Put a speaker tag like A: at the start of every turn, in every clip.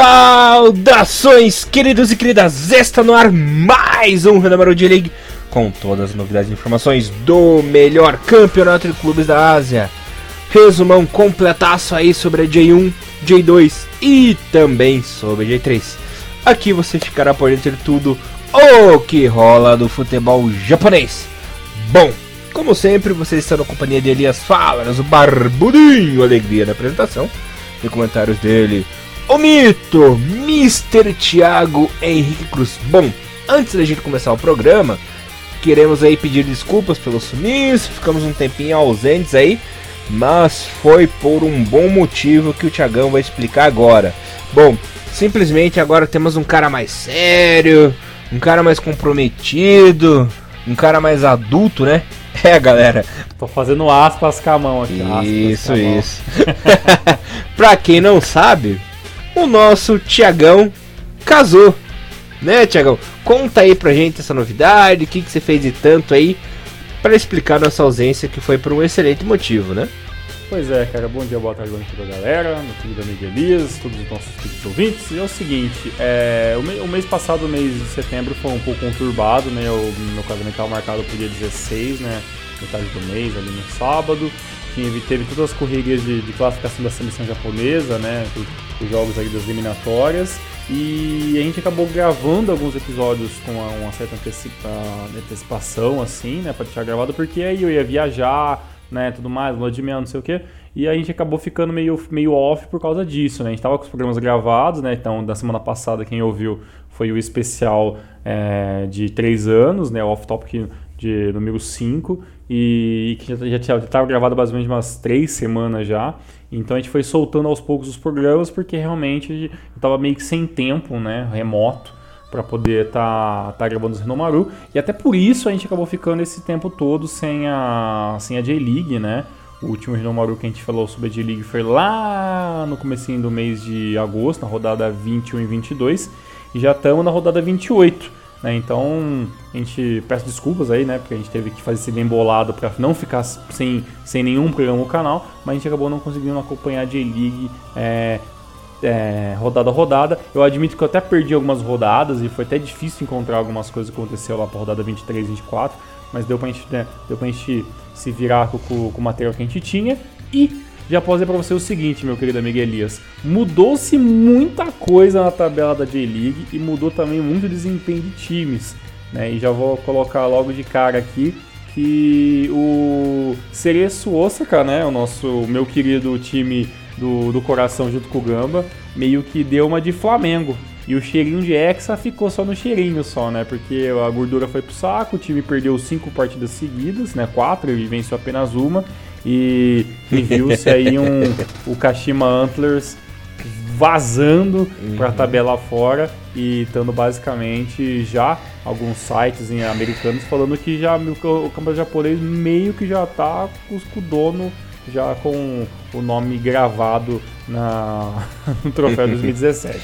A: Saudações, queridos e queridas! Está no ar mais um Renamaro de League com todas as novidades e informações do melhor campeonato de clubes da Ásia. Resumão completaço aí sobre a J1, J2 e também sobre a J3. Aqui você ficará por dentro de tudo o que rola do futebol japonês. Bom, como sempre, você está na companhia de Elias Falas, o Barbudinho Alegria na apresentação e comentários dele o mito, Mr. Thiago Henrique Cruz. Bom, antes da gente começar o programa, queremos aí pedir desculpas pelo sumiço, ficamos um tempinho ausentes aí, mas foi por um bom motivo que o Thiagão vai explicar agora. Bom, simplesmente agora temos um cara mais sério, um cara mais comprometido, um cara mais adulto, né? É, galera.
B: Tô fazendo aspas com a mão aqui.
A: Isso, isso. pra quem não sabe, o nosso Tiagão casou. Né, Tiagão? Conta aí pra gente essa novidade, o que, que você fez de tanto aí, para explicar nossa ausência, que foi por um excelente motivo, né?
B: Pois é, cara, bom dia, boa tarde, boa noite pra galera, meu querido amigo Elias, todos os nossos queridos ouvintes. E é o seguinte, é, o, me, o, mês passado, o mês de setembro, foi um pouco conturbado, né? O meu casamento estava marcado pro dia 16, né? Metade do mês, ali no sábado. Teve, teve todas as correrias de, de classificação da seleção japonesa, né? os jogos aí das eliminatórias. E a gente acabou gravando alguns episódios com uma certa antecipa, antecipação, assim, né, pra deixar gravado, porque aí eu ia viajar, né, tudo mais, lua de mel, não sei o que. E a gente acabou ficando meio, meio off por causa disso, né? A gente tava com os programas gravados, né? Então, da semana passada, quem ouviu foi o especial é, de três anos, né? O off-topic de número 5 e, que já estava gravado basicamente umas três semanas já. Então a gente foi soltando aos poucos os programas porque realmente eu estava meio que sem tempo, né, remoto, para poder estar tá, tá gravando os Renomaru. E até por isso a gente acabou ficando esse tempo todo sem a, sem a J-League, né? O último Renomaru que a gente falou sobre a J-League foi lá no comecinho do mês de agosto, na rodada 21 e 22. E já estamos na rodada 28. Né? Então, a gente peço desculpas aí, né? Porque a gente teve que fazer esse bem bolado para não ficar sem, sem nenhum programa no canal, mas a gente acabou não conseguindo acompanhar a J-League é, é, rodada a rodada. Eu admito que eu até perdi algumas rodadas e foi até difícil encontrar algumas coisas que aconteceu lá para rodada 23 e 24, mas deu pra gente, né, deu gente se virar com, com o material que a gente tinha. E já posso dizer para você o seguinte, meu querido amigo Elias. Mudou-se muita coisa na tabela da J-League e mudou também muito o desempenho de times. Né? E já vou colocar logo de cara aqui que o Cereço Osaka, né, o nosso meu querido time do, do coração junto com o Gamba, meio que deu uma de Flamengo. E o cheirinho de Hexa ficou só no cheirinho só, né? Porque a gordura foi pro saco, o time perdeu cinco partidas seguidas, né? Quatro e venceu apenas uma. E, e viu-se aí um, o Kashima Antlers vazando uhum. para tabelar fora e estando basicamente já alguns sites em americanos falando que já o campeonato japonês meio que já tá com o dono já com o nome gravado na, no troféu 2017.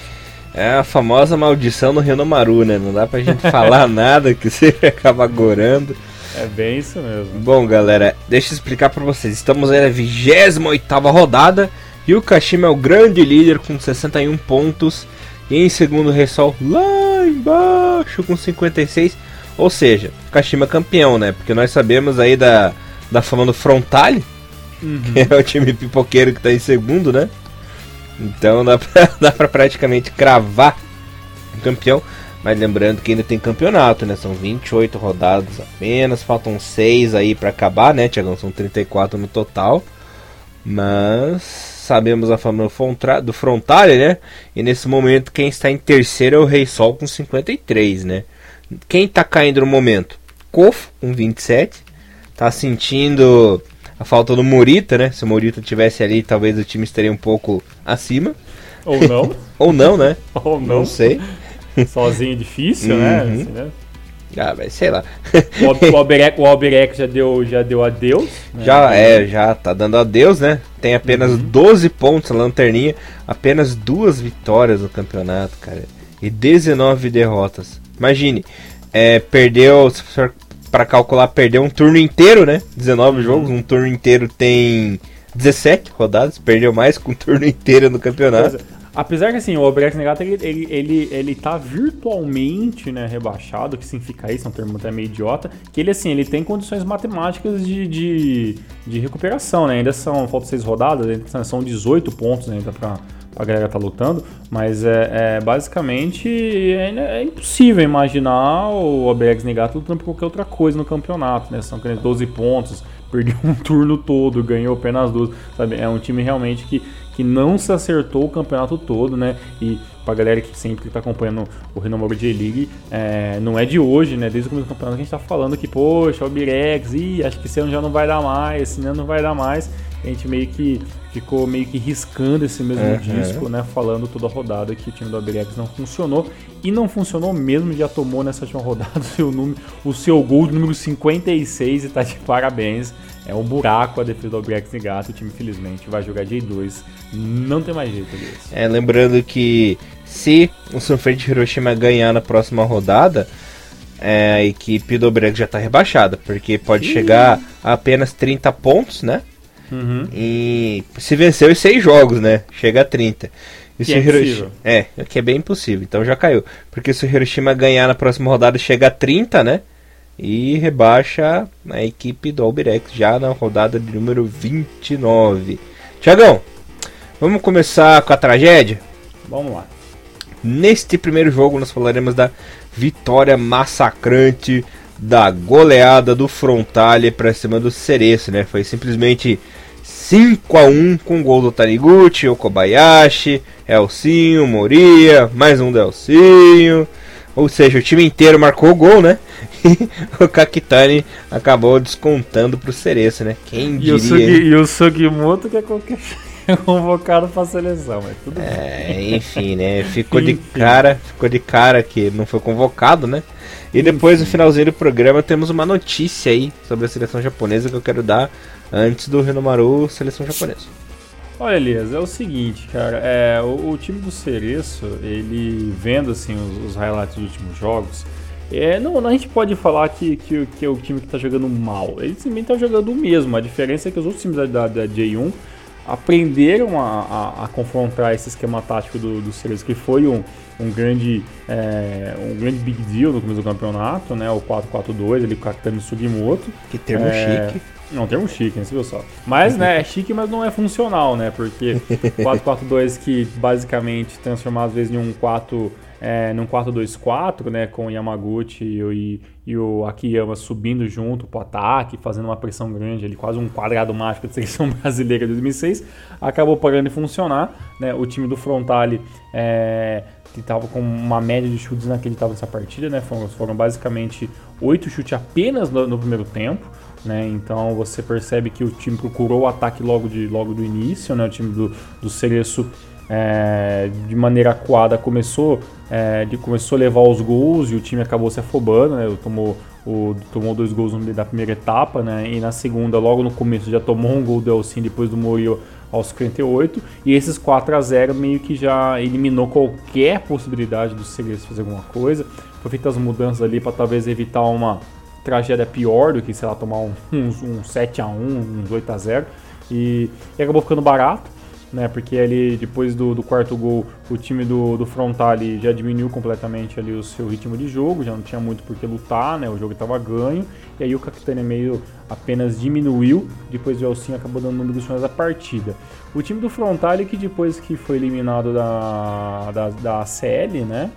A: É a famosa maldição no Renomaru, né? Não dá pra gente falar nada que você acaba gorando.
B: É bem isso mesmo.
A: Bom, galera, deixa eu explicar para vocês. Estamos aí na 28 rodada e o Kashima é o grande líder com 61 pontos. E em segundo, o Ressol lá embaixo com 56. Ou seja, Kashima é campeão, né? Porque nós sabemos aí da, da fama do Frontale, uhum. que é o time pipoqueiro que tá em segundo, né? Então dá pra, dá pra praticamente cravar o campeão. Mas lembrando que ainda tem campeonato, né? São 28 rodadas apenas, faltam 6 aí para acabar, né, Tiagão? São 34 no total. Mas sabemos a fama do Frontale, né? E nesse momento quem está em terceiro é o Rei Sol com 53, né? Quem está caindo no momento? Kofo com 27. Tá sentindo a falta do Morita, né? Se o Morita tivesse ali, talvez o time estaria um pouco acima.
B: Ou não.
A: Ou não, né?
B: Ou não.
A: Não sei.
B: Sozinho é difícil, né? uhum. Assim, né?
A: Ah, mas sei lá.
B: O Alberec, o Alberec já deu, já deu adeus.
A: Né? Já é, já tá dando adeus, né? Tem apenas uhum. 12 pontos na lanterninha, apenas duas vitórias no campeonato, cara. E 19 derrotas. Imagine, é, perdeu, se for para calcular, perdeu um turno inteiro, né? 19 uhum. jogos, um turno inteiro tem 17 rodadas, perdeu mais com um turno inteiro no campeonato.
B: Apesar que assim, o Obrex Negata ele, ele, ele, ele tá virtualmente né, rebaixado, que significa isso, é um termo até meio idiota, que ele assim, ele tem condições matemáticas de, de, de recuperação, né? Ainda são, faltam seis rodadas, são 18 pontos ainda pra, a galera tá lutando, mas é, é basicamente é, é, impossível imaginar o OBX Negato lutando por qualquer outra coisa no campeonato, né? São 12 pontos, perdeu um turno todo, ganhou apenas duas, sabe? É um time realmente que que não se acertou o campeonato todo, né? E pra galera que sempre tá acompanhando o Renomaru J-League, é, não é de hoje, né? Desde o começo do campeonato que a gente tá falando que, poxa, o Birex, ih, acho que esse ano já não vai dar mais, esse ano não vai dar mais. A gente meio que ficou meio que riscando esse mesmo é, disco, é. né? Falando toda a rodada que o time do Abirex não funcionou. E não funcionou mesmo, já tomou nessa última rodada o seu, número, o seu gol número 56 e tá de parabéns. É um buraco a defesa do Albirex Nigato. O time, infelizmente, vai jogar J2. Não tem mais jeito disso.
A: É, lembrando que se o Sanfrecce de Hiroshima ganhar na próxima rodada, é, a equipe do Albirex já está rebaixada, porque pode Ih. chegar a apenas 30 pontos, né? Uhum. E se venceu os 6 jogos, né? Chega a 30. E
B: que é Hiroshima...
A: É, que é bem impossível, então já caiu. Porque se o Hiroshima ganhar na próxima rodada, chega a 30, né? e rebaixa a equipe do Albirex já na rodada de número 29. Tiagão, vamos começar com a tragédia?
B: Vamos lá.
A: Neste primeiro jogo nós falaremos da vitória massacrante da goleada do Frontale para cima do Cereço, né? Foi simplesmente 5 a 1 com gol do Taniguchi, o Kobayashi, Elcinho, Moria, mais um Delcinho. Ou seja, o time inteiro marcou o gol, né? E o Kakitani acabou descontando pro Cereço, né? Quem diria? E o, Sugi,
B: e o Sugimoto que é qualquer convocado pra seleção, mas tudo
A: é, bem. Enfim, né? Ficou enfim. de cara, ficou de cara que não foi convocado, né? E depois enfim. no finalzinho do programa temos uma notícia aí sobre a seleção japonesa que eu quero dar antes do Renomaru seleção japonesa.
B: Olha, Elias, é o seguinte, cara, é, o, o time do Cereço, ele vendo assim os, os highlights dos últimos jogos, é, não, não, a gente pode falar que, que, que é o time que está jogando mal. Ele também está jogando o mesmo. A diferença é que os outros times da, da, da J1 aprenderam a, a, a, confrontar esse esquema tático do, do Cereço, que foi um, um, grande, é, um grande big deal no começo do campeonato, né? O 4-4-2, ali com o Sugimoto.
A: Que termo é, chique.
B: Não, termo chique, né? Você viu só. Mas, né, é chique, mas não é funcional, né? Porque 4-4-2 que basicamente transformar às vezes em um 4 é, num 4-2-4, né, com o Yamaguchi e, e, o Akiyama subindo junto pro ataque, fazendo uma pressão grande ali, quase um quadrado mágico da seleção brasileira de 2006, acabou parando de funcionar, né, o time do Frontale é, que estava com uma média de chutes inacreditável nessa partida, né, foram, foram basicamente oito chutes apenas no, no primeiro tempo, né? Então você percebe que o time procurou o ataque logo, de, logo do início, né? O time do, do Cereço é, de maneira acuada começou, é, começou a levar os gols e o time acabou se afobando, né? Tomou, o, tomou dois gols da primeira etapa, né? E na segunda, logo no começo, já tomou um gol do Elcin depois do Murilo aos 58. E esses 4 a 0 meio que já eliminou qualquer possibilidade do Segredo fazer alguma coisa. Foi feitas as mudanças ali para talvez evitar uma tragédia pior do que, sei lá, tomar um, um, um 7 a 1 um 8 a 0 e, e acabou ficando barato né? Porque ali depois do, do quarto gol, o time do, do Frontale já diminuiu completamente ali o seu ritmo de jogo, já não tinha muito por que lutar, né? O jogo estava ganho. E aí o Capitânia meio apenas diminuiu, depois o Elcinho acabou dando números finais da partida. O time do Frontale que depois que foi eliminado da, da, da CL, né?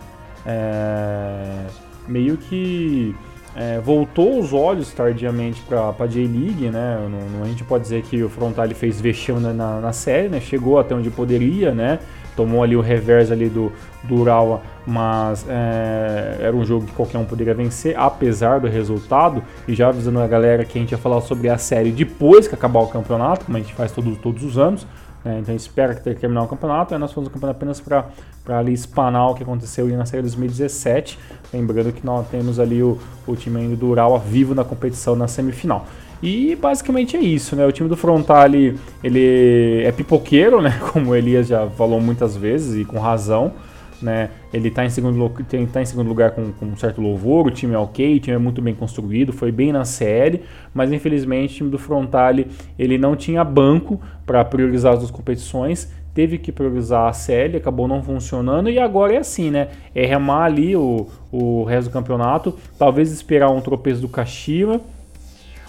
B: É, meio que é, voltou os olhos tardiamente para a J-League, né? Não, não, a gente pode dizer que o Frontale fez vexame na, na, série, né? Chegou até onde poderia, né? Tomou ali o reverso ali do, do Urawa, mas é, era um jogo que qualquer um poderia vencer, apesar do resultado. E já avisando a galera que a gente ia falar sobre a série depois que acabar o campeonato, como a gente faz todos os anos. Né? Então espera que terminar o campeonato, aí nós fomos o campeonato apenas para ali espanar o que aconteceu na série 2017. Lembrando que nós temos ali o, o time do Urawa vivo na competição na semifinal. E basicamente é isso, né? O time do Frontale, ele é pipoqueiro, né? Como o Elias já falou muitas vezes e com razão né? Ele está em segundo, tá em segundo lugar com, com, um certo louvor, o time é ok, o time é muito bem construído, foi bem na série, mas infelizmente o time do Frontale ele não tinha banco para priorizar as duas competições, teve que priorizar a CL, acabou não funcionando e agora é assim, né? É remar ali o, o resto do campeonato, talvez esperar um tropeço do Kashima,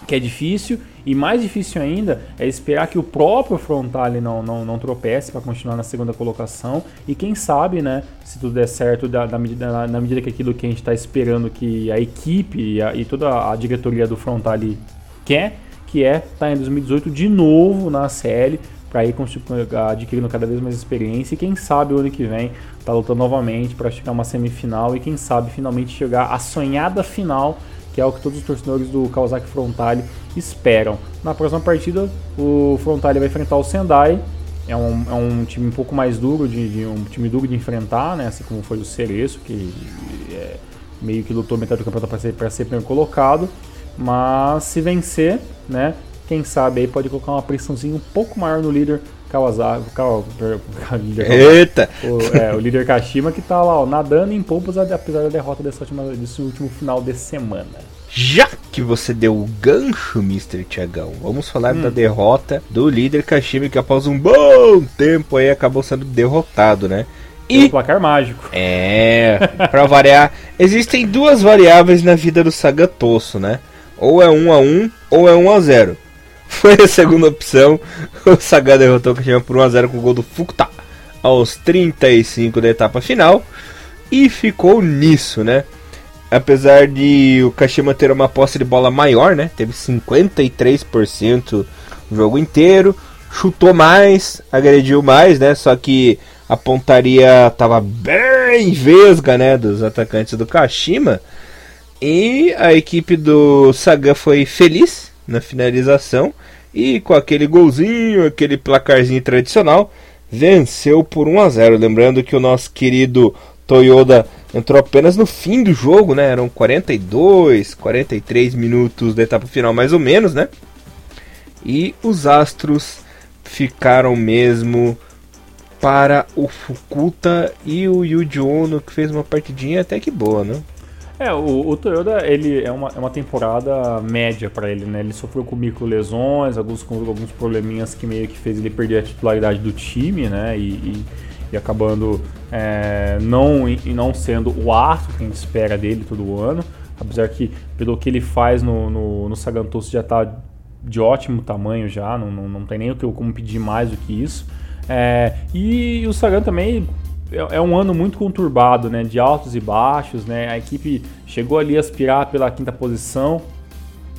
B: que é difícil, e mais difícil ainda é esperar que o próprio Frontale não, não, não tropece para continuar na segunda colocação, e quem sabe, né, se tudo der certo, da, da medida, na, na, medida que aquilo que a gente está esperando que a equipe e, a, e toda a diretoria do Frontale quer, que é estar tá em 2018 de novo na CL, para ir adquirindo cada vez mais experiência. E quem sabe o ano que vem tá lutando novamente para chegar a uma semifinal. E quem sabe finalmente chegar à sonhada final, que é o que todos os torcedores do Kawasaki Frontale esperam. Na próxima partida, o Frontale vai enfrentar o Sendai. É um, é um time um pouco mais duro, de, de um time duro de enfrentar, né? assim como foi o Cereço, que é, meio que lutou metade do campeonato para ser, ser primeiro colocado. Mas se vencer, né, quem sabe aí pode colocar uma pressãozinha um pouco maior no líder Kawasaki. Kaw, líder
A: Eita!
B: O, é, o líder Kashima que tá lá, ó, nadando em pompas apesar da derrota dessa última, desse último final de semana.
A: Já que você deu o gancho, Mr. Tiagão, vamos falar hum. da derrota do líder Kashima que após um bom tempo aí acabou sendo derrotado, né?
B: E o placar mágico.
A: É, para variar, existem duas variáveis na vida do Sagatosso, né? Ou é 1 a 1 ou é 1 a 0. Foi a segunda opção. O Saga derrotou o Kashima por 1x0 com o gol do Fukuta aos 35 da etapa final. E ficou nisso, né? Apesar de o Kashima ter uma posse de bola maior, né? Teve 53% o jogo inteiro. Chutou mais, agrediu mais, né? Só que a pontaria estava bem vesga, né? Dos atacantes do Kashima. E a equipe do Saga foi feliz na finalização e com aquele golzinho, aquele placarzinho tradicional, venceu por 1 a 0. Lembrando que o nosso querido Toyoda entrou apenas no fim do jogo, né? Eram 42, 43 minutos da etapa final mais ou menos, né? E os Astros ficaram mesmo para o Fukuta e o Yuji Ono, que fez uma partidinha até que boa, né?
B: É, o, o Toyota ele é uma, é uma temporada média para ele, né? Ele sofreu com micro lesões, alguns, com alguns probleminhas que meio que fez ele perder a titularidade do time, né? E, e, e acabando é, não, e não sendo o astro que a gente espera dele todo ano. Apesar que, pelo que ele faz no, no, no já está de ótimo tamanho já, não, não, não tem nem o que como pedir mais do que isso. É, e o Sagan também é, é um ano muito conturbado, né? De altos e baixos, né? A equipe chegou ali a aspirar pela quinta posição,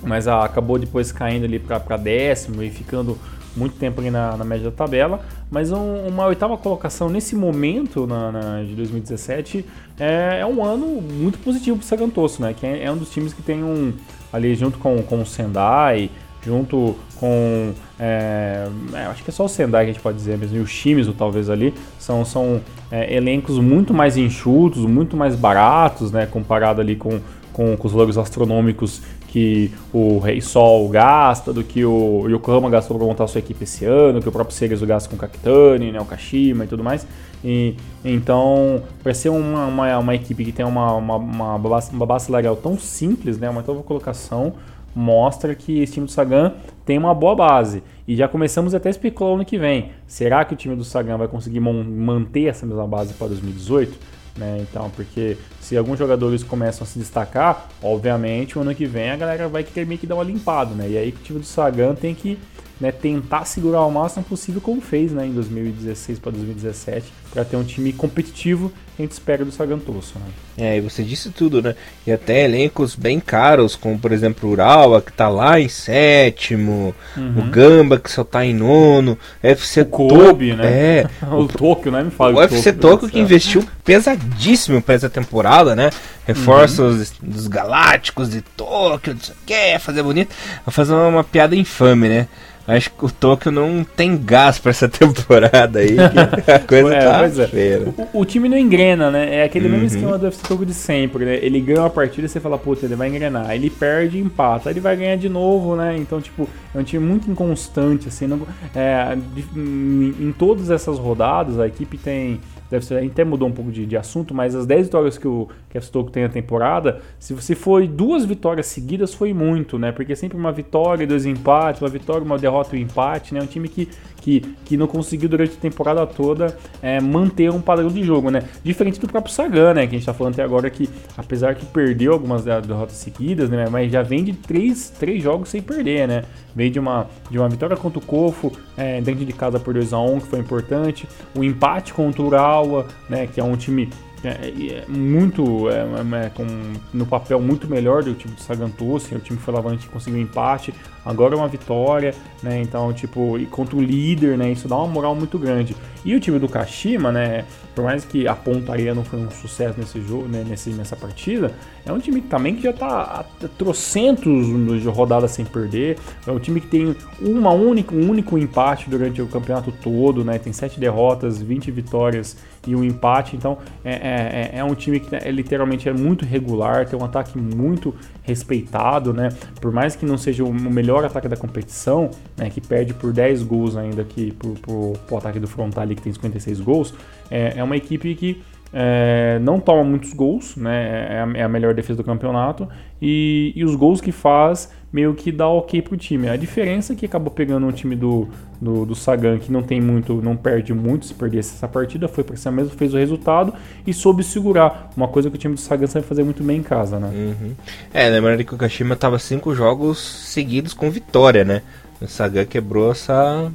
B: mas acabou depois caindo ali para décimo e ficando muito tempo ali na, na média da tabela. Mas um, uma oitava colocação nesse momento na, na de 2017 é, é, um ano muito positivo para o Sagantoso, né? Que é, é, um dos times que tem um ali junto com, com o Sendai, junto com. É, é, acho que é só o Sendai que a gente pode dizer mesmo, e o Shimizu talvez ali, são, são é, elencos muito mais enxutos, muito mais baratos, né, comparado ali com, com, com os logos astronômicos que o Rei Sol gasta, do que o Yokohama gastou para montar sua equipe esse ano, que o próprio Cerezo gasta com o Kakitani, né, o Kashima e tudo mais. E, então, para ser uma, uma, uma, equipe que tem uma, uma, uma, base, uma salarial tão simples, né, uma nova colocação, mostra que esse time do Sagan tem uma boa base. E já começamos até a especular ano que vem. Será que o time do Sagan vai conseguir manter essa mesma base para 2018? Né? Então, porque se alguns jogadores começam a se destacar, obviamente o ano que vem a galera vai querer meio que dar uma limpada, né? E aí o time do Sagan tem que né, tentar segurar o máximo possível, como fez né, em 2016 para 2017, para ter um time competitivo a gente espera do Sagantoso. Né?
A: É, e você disse tudo, né? E até elencos bem caros, como por exemplo o Urawa, que está lá em sétimo, uhum. o Gamba, que só está em nono, FC
B: o Kobe, né?
A: É,
B: o, o Tóquio, né? Me fala
A: o UFC Tóquio que investiu pesadíssimo para essa temporada, né? Reforços uhum. dos Galácticos de Tóquio, não sei o que, fazer bonito. Vai fazer uma, uma piada infame, né? Acho que o Tokyo não tem gás para essa temporada aí. a coisa é, tá é. feira.
B: O, o, time não engrena, né? É aquele uhum. mesmo esquema do UFC Tokyo de sempre, né? Ele ganha uma partida e você fala, puta, ele vai engrenar. Ele perde e empata. Ele vai ganhar de novo, né? Então, tipo, é um time muito inconstante, assim. Não, é, em, em todas essas rodadas, a equipe tem deve ser, a gente até mudou um pouco de, de assunto, mas as 10 vitórias que o Kev Stokes tem na temporada, se você foi duas vitórias seguidas, foi muito, né? Porque é sempre uma vitória, dois empates, uma vitória, uma derrota e um empate, né? Um time que, que, que não conseguiu durante a temporada toda é, manter um padrão de jogo, né? Diferente do próprio Sagan, né? Que a gente tá falando até agora que, apesar que perdeu algumas derrotas seguidas, né? Mas já vem de três, três jogos sem perder, né? Vem de uma, de uma vitória contra o Cofo, é, dentro de casa por 2x1, que foi importante. O empate contra o Urawa, né? Que é um time é, é, muito é, é, é, com, no papel muito melhor do time do Sagantoso, o time foi lavante conseguiu um empate, agora é uma vitória, né? Então, tipo, e contra o líder, né? Isso dá uma moral muito grande. E o time do Kashima, né? Por mais que a pontaria não foi um sucesso nesse jogo, né, nesse, nessa partida, é um time também que já está a trocentos de rodadas sem perder. É um time que tem uma única, um único empate durante o campeonato todo, né? Tem sete derrotas, 20 vitórias e um empate. Então é, é, é, é um time que é, literalmente é muito regular, tem um ataque muito respeitado, né? Por mais que não seja o melhor ataque da competição, né? Que perde por 10 gols ainda aqui pro, pro, pro ataque do Frontale que tem 56 gols, é, é uma equipe que é, não toma muitos gols, né? É a, é a, melhor defesa do campeonato. E, e, os gols que faz meio que dá ok pro time. A diferença é que acabou pegando um time do, do, do, Sagan que não tem muito, não perde muito se perdesse essa partida, foi para cima mesmo, fez o resultado e soube segurar. Uma coisa que o time do Sagan sabe fazer muito bem em casa, né?
A: Uhum. É, lembrando que o Kashima tava cinco jogos seguidos com vitória, né? O Sagan quebrou essa.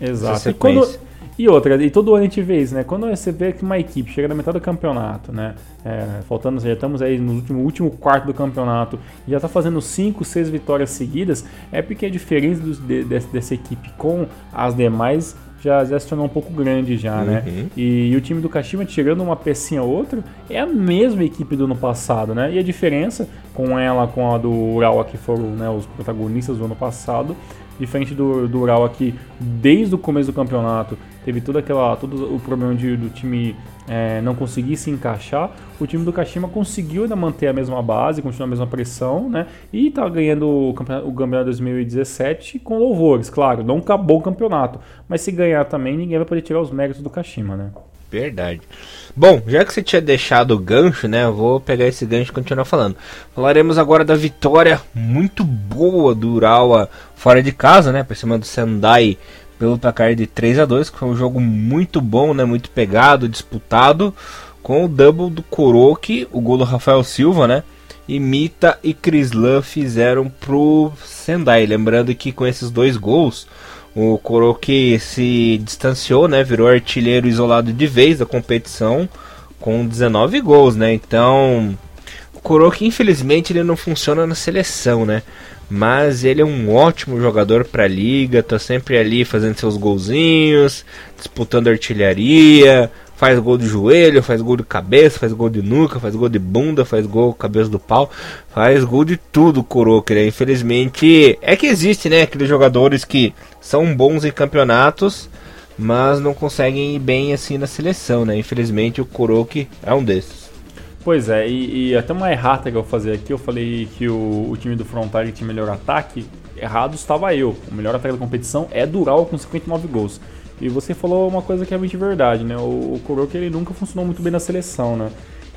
B: Exato. Essa e quando, e outra, e todo ano a gente vê isso, né? Quando você vê que uma equipe chega na metade do campeonato, né? É, faltando, já estamos aí no último, último quarto do campeonato e já está fazendo 5, 6 vitórias seguidas, é porque a diferença dos, de, dessa equipe com as demais já, já se tornou um pouco grande já, né? uhum. né? E, e, o time do Kashima, tirando uma pecinha ou outra, é a mesma equipe do ano passado, né? E a diferença com ela, com a do Urawa, que foram né, os protagonistas do ano passado, diferente do, do Ural aqui, desde o começo do campeonato, teve todo, aquela, todo o problema de, do time é, não conseguir se encaixar, o time do Kashima conseguiu ainda manter a mesma base, continuar a mesma pressão, né? E tá ganhando o campeonato, o campeonato 2017 com louvores, claro, não acabou o campeonato, mas se ganhar também, ninguém vai poder tirar os méritos do Kashima, né?
A: Verdade. Bom, já que você tinha deixado o gancho, né? Eu vou pegar esse gancho e continuar falando. Falaremos agora da vitória muito boa do Urawa fora de casa, né? Por cima do Sendai pelo placar de 3 a 2 que foi um jogo muito bom, né? Muito pegado, disputado. Com o double do Kuroki, o gol do Rafael Silva, né? E Mita e Krislan fizeram pro Sendai. Lembrando que com esses dois gols, o Kuroki se distanciou, né? Virou artilheiro isolado de vez da competição com 19 gols, né? Então, o Kuroki infelizmente ele não funciona na seleção, né? Mas ele é um ótimo jogador para a liga, tá sempre ali fazendo seus golzinhos, disputando artilharia, faz gol de joelho, faz gol de cabeça, faz gol de nuca, faz gol de bunda, faz gol cabeça do pau, faz gol de tudo, Kuroki, né? Infelizmente, é que existe, né, aqueles jogadores que são bons em campeonatos, mas não conseguem ir bem assim na seleção, né? Infelizmente, o Kuroki é um desses.
B: Pois é, e, e até uma errata que eu vou fazer aqui, eu falei que o, o time do Frontale tinha melhor ataque, errado estava eu. O melhor ataque da competição é Dural com 59 gols. E você falou uma coisa que é realmente verdade, né? O, o Kuroki ele nunca funcionou muito bem na seleção, né?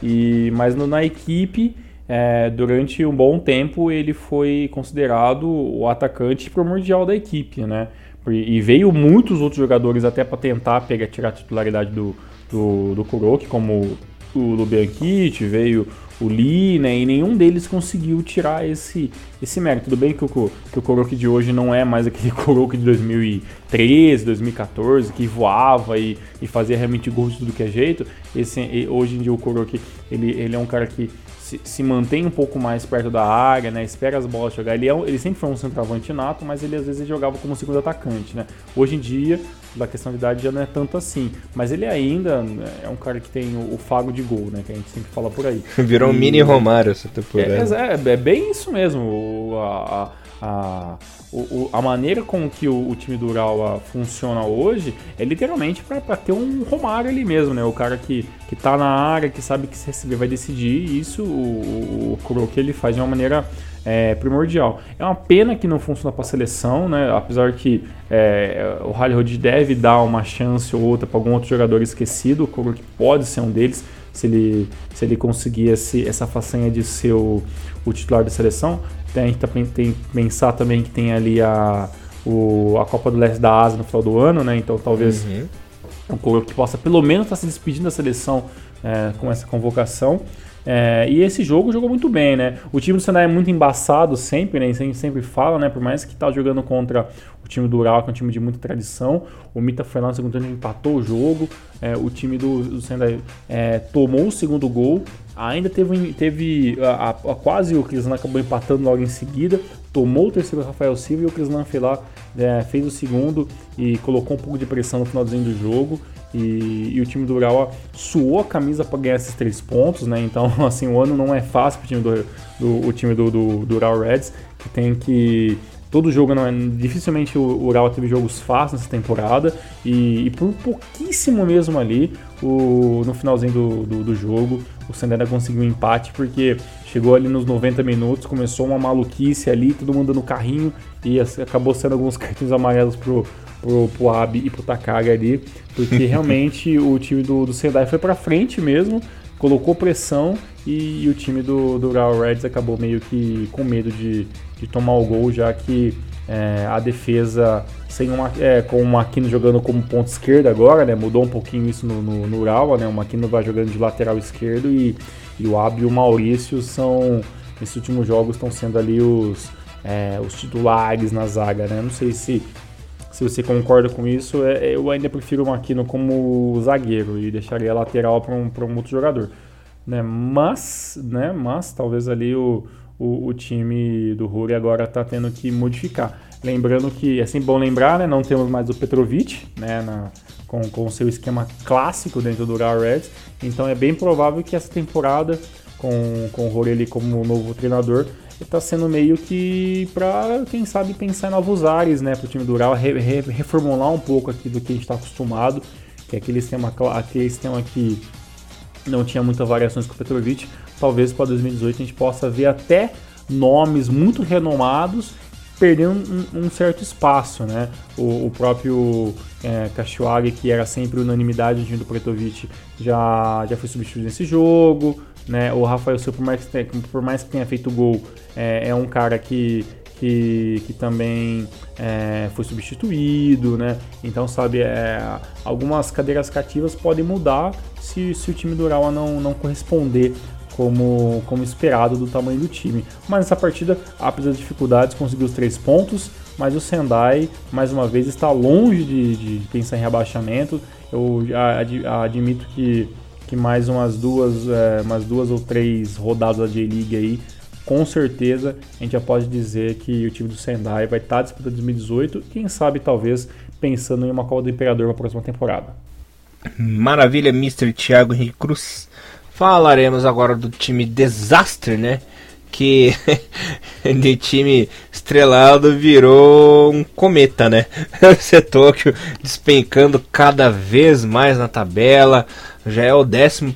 B: E, mas no, na equipe, é, durante um bom tempo, ele foi considerado o atacante primordial da equipe, né? E veio muitos outros jogadores até para tentar pegar, tirar a titularidade do, do, do Kuroki, como o Lubianchit, veio o Lee, né? E nenhum deles conseguiu tirar esse, esse mérito. Tudo bem que o, que o Kuroki de hoje não é mais aquele Kuroki de 2013, 2014, que voava e, e fazia realmente gols de tudo que é jeito. Esse, hoje em dia o Kuroki, ele, ele é um cara que se, se, mantém um pouco mais perto da área, né? Espera as bolas chegar. Ele, é, ele sempre foi um centroavante nato, mas ele às vezes jogava como segundo atacante, né? Hoje em dia, da questão de idade já não é tanto assim. Mas ele ainda é um cara que tem o, o fago de gol, né? Que a gente sempre fala por aí.
A: Virou um mini Romário essa
B: temporada. É, é, é, bem isso mesmo. O, a, a, o, a maneira com que o, o time do Urawa funciona hoje é literalmente para ter um Romário ali mesmo, né? O cara que, que tá na área, que sabe que se receber vai decidir, e isso o, o, o ele faz de uma maneira é, primordial. É uma pena que não funciona para a seleção, né? apesar que é, o Hollywood deve dar uma chance ou outra para algum outro jogador esquecido, o Kuruk pode ser um deles, se ele, se ele conseguir esse, essa façanha de ser o, o titular da seleção. Tem, a gente tem, tem que pensar também que tem ali a, o, a Copa do Leste da Ásia no final do ano, né? Então talvez uhum. o Kuruk possa pelo menos estar tá se despedindo da seleção é, com essa convocação. É, e esse jogo jogou muito bem, né? O time do Senai é muito embaçado sempre, né? Gente sempre fala, né? Por mais que tá jogando contra o time do Ural, que é um time de muita tradição, o Mita foi lá no segundo tempo empatou o jogo, é, o time do, do é, tomou o segundo gol, ainda teve, teve a, a, a quase o Crislan acabou empatando logo em seguida, tomou o terceiro Rafael Silva e o Crislan foi lá, é, fez o segundo e colocou um pouco de pressão no finalzinho do jogo. E, e, o time do Urawa suou a camisa para ganhar esses três pontos, né? Então, assim, o ano não é fácil para time do, do, o time do, do, do Urawa Reds, que tem que todo jogo não é dificilmente o Urawa teve jogos fáceis nessa temporada e, e por pouquíssimo mesmo ali o, no finalzinho do, do, do jogo o Sandera conseguiu um empate porque chegou ali nos 90 minutos começou uma maluquice ali todo mundo no carrinho e acabou sendo alguns cartões amarelos pro pro, pro Abi e pro Takagi ali, porque realmente o time do, do Sendai foi para frente mesmo, colocou pressão e, e o time do, do Real Reds acabou meio que com medo de, de tomar o gol, já que é, a defesa sem uma, é, com o Makino jogando como ponto esquerdo agora, né? Mudou um pouquinho isso no, no, no Urawa, né? O Makino vai jogando de lateral esquerdo e, e o Abi e o Maurício são, nesses últimos jogos, estão sendo ali os, é, os titulares na zaga, né? Não sei se se você concorda com isso, é, eu ainda prefiro o Makino como zagueiro e deixaria a lateral para um, um outro jogador. Né? Mas, né? Mas talvez ali o, o, o time do Ruri agora está tendo que modificar. Lembrando que é sempre bom lembrar, né? Não temos mais o Petrovic, né? Na, com, o seu esquema clássico dentro do Real Reds. Então é bem provável que essa temporada, com, com o Rory ali como novo treinador, está sendo meio que para, quem sabe, pensar em novos ares, né, para o time do Ural, re, re, reformular um pouco aqui do que a gente está acostumado, que é aquele sistema, aquele sistema que não tinha muitas variações com o Petrovic. Talvez para 2018 a gente possa ver até nomes muito renomados perdendo um, um, certo espaço, né? O, o próprio é, que era sempre unanimidade no time do Petrovic, já, já foi substituído nesse jogo. Né? O Rafael Silva, por mais que tenha, por mais que tenha feito gol, é, é um cara que, que, que também é, foi substituído, né? Então, sabe, é, algumas cadeiras cativas podem mudar se, se o time do Urawa não, não corresponder como, como esperado do tamanho do time. Mas essa partida, apesar das dificuldades, conseguiu os três pontos, mas o Sendai, mais uma vez, está longe de, de pensar em rebaixamento. Eu admito que que mais umas duas, é, umas duas ou três rodadas da J-League aí, com certeza a gente já pode dizer que o time do Sendai vai estar disputando 2018, quem sabe talvez pensando em uma Copa do Imperador para a próxima temporada.
A: Maravilha, Mr. Thiago Henrique Cruz. Falaremos agora do time desastre, né? Que de time estrelado virou um cometa, né? O Tóquio despencando cada vez mais na tabela, já é o 11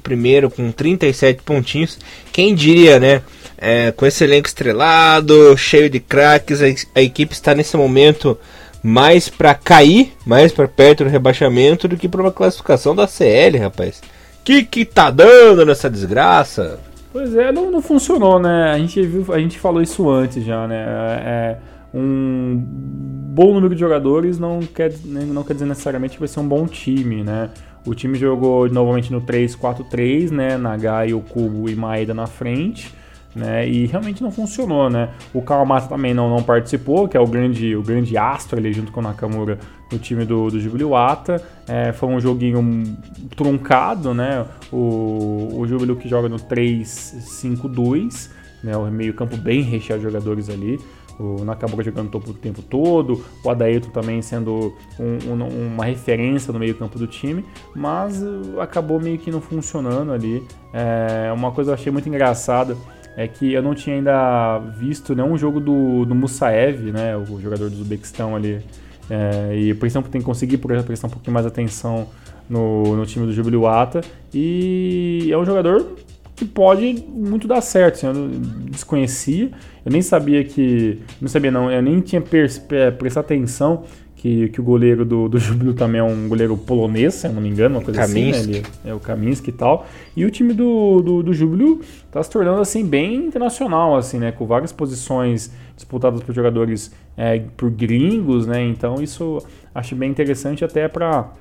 A: com 37 pontinhos. Quem diria, né? É, com esse elenco estrelado, cheio de craques, a, a equipe está nesse momento mais para cair, mais para perto do rebaixamento do que para uma classificação da CL, rapaz. Que que tá dando nessa desgraça?
B: Pois é, não, não funcionou, né? A gente viu, a gente falou isso antes já, né? É, um bom número de jogadores não quer, não quer dizer necessariamente que vai ser um bom time, né? O time jogou novamente no 3-4-3, né? Nagai, Okubo e Maeda na frente. Né, e realmente não funcionou, né? O Kawamata também não, não participou, que é o grande, o grande astro ali junto com o Nakamura no time do, do Jubiluata. É, foi um joguinho truncado, né? O, o Jubilu que joga no 3-5-2, né? O meio campo bem recheado de jogadores ali o Nakamura jogando topo o tempo todo, o Adailton também sendo um, um, uma referência no meio campo do time, mas uh, acabou meio que não funcionando ali. É, uma coisa que eu achei muito engraçada é que eu não tinha ainda visto nenhum jogo do, do Musaev, né, o jogador do Uzbequistão ali. É, e por exemplo, tem que conseguir prestar um pouquinho mais atenção no, no time do Jubiluata. E é um jogador que pode muito dar certo. Assim, eu desconhecia, eu nem sabia que. Não sabia, não, eu nem tinha prestado atenção que, que o goleiro do, do Júbilo também é um goleiro polonês, se eu não me engano, uma coisa Kaminski. assim, né? Ele é o Kaminski e tal. E o time do, do, do Júbilo tá se tornando, assim, bem internacional, assim, né? Com várias posições disputadas por jogadores, é, por gringos, né? Então isso acho bem interessante até para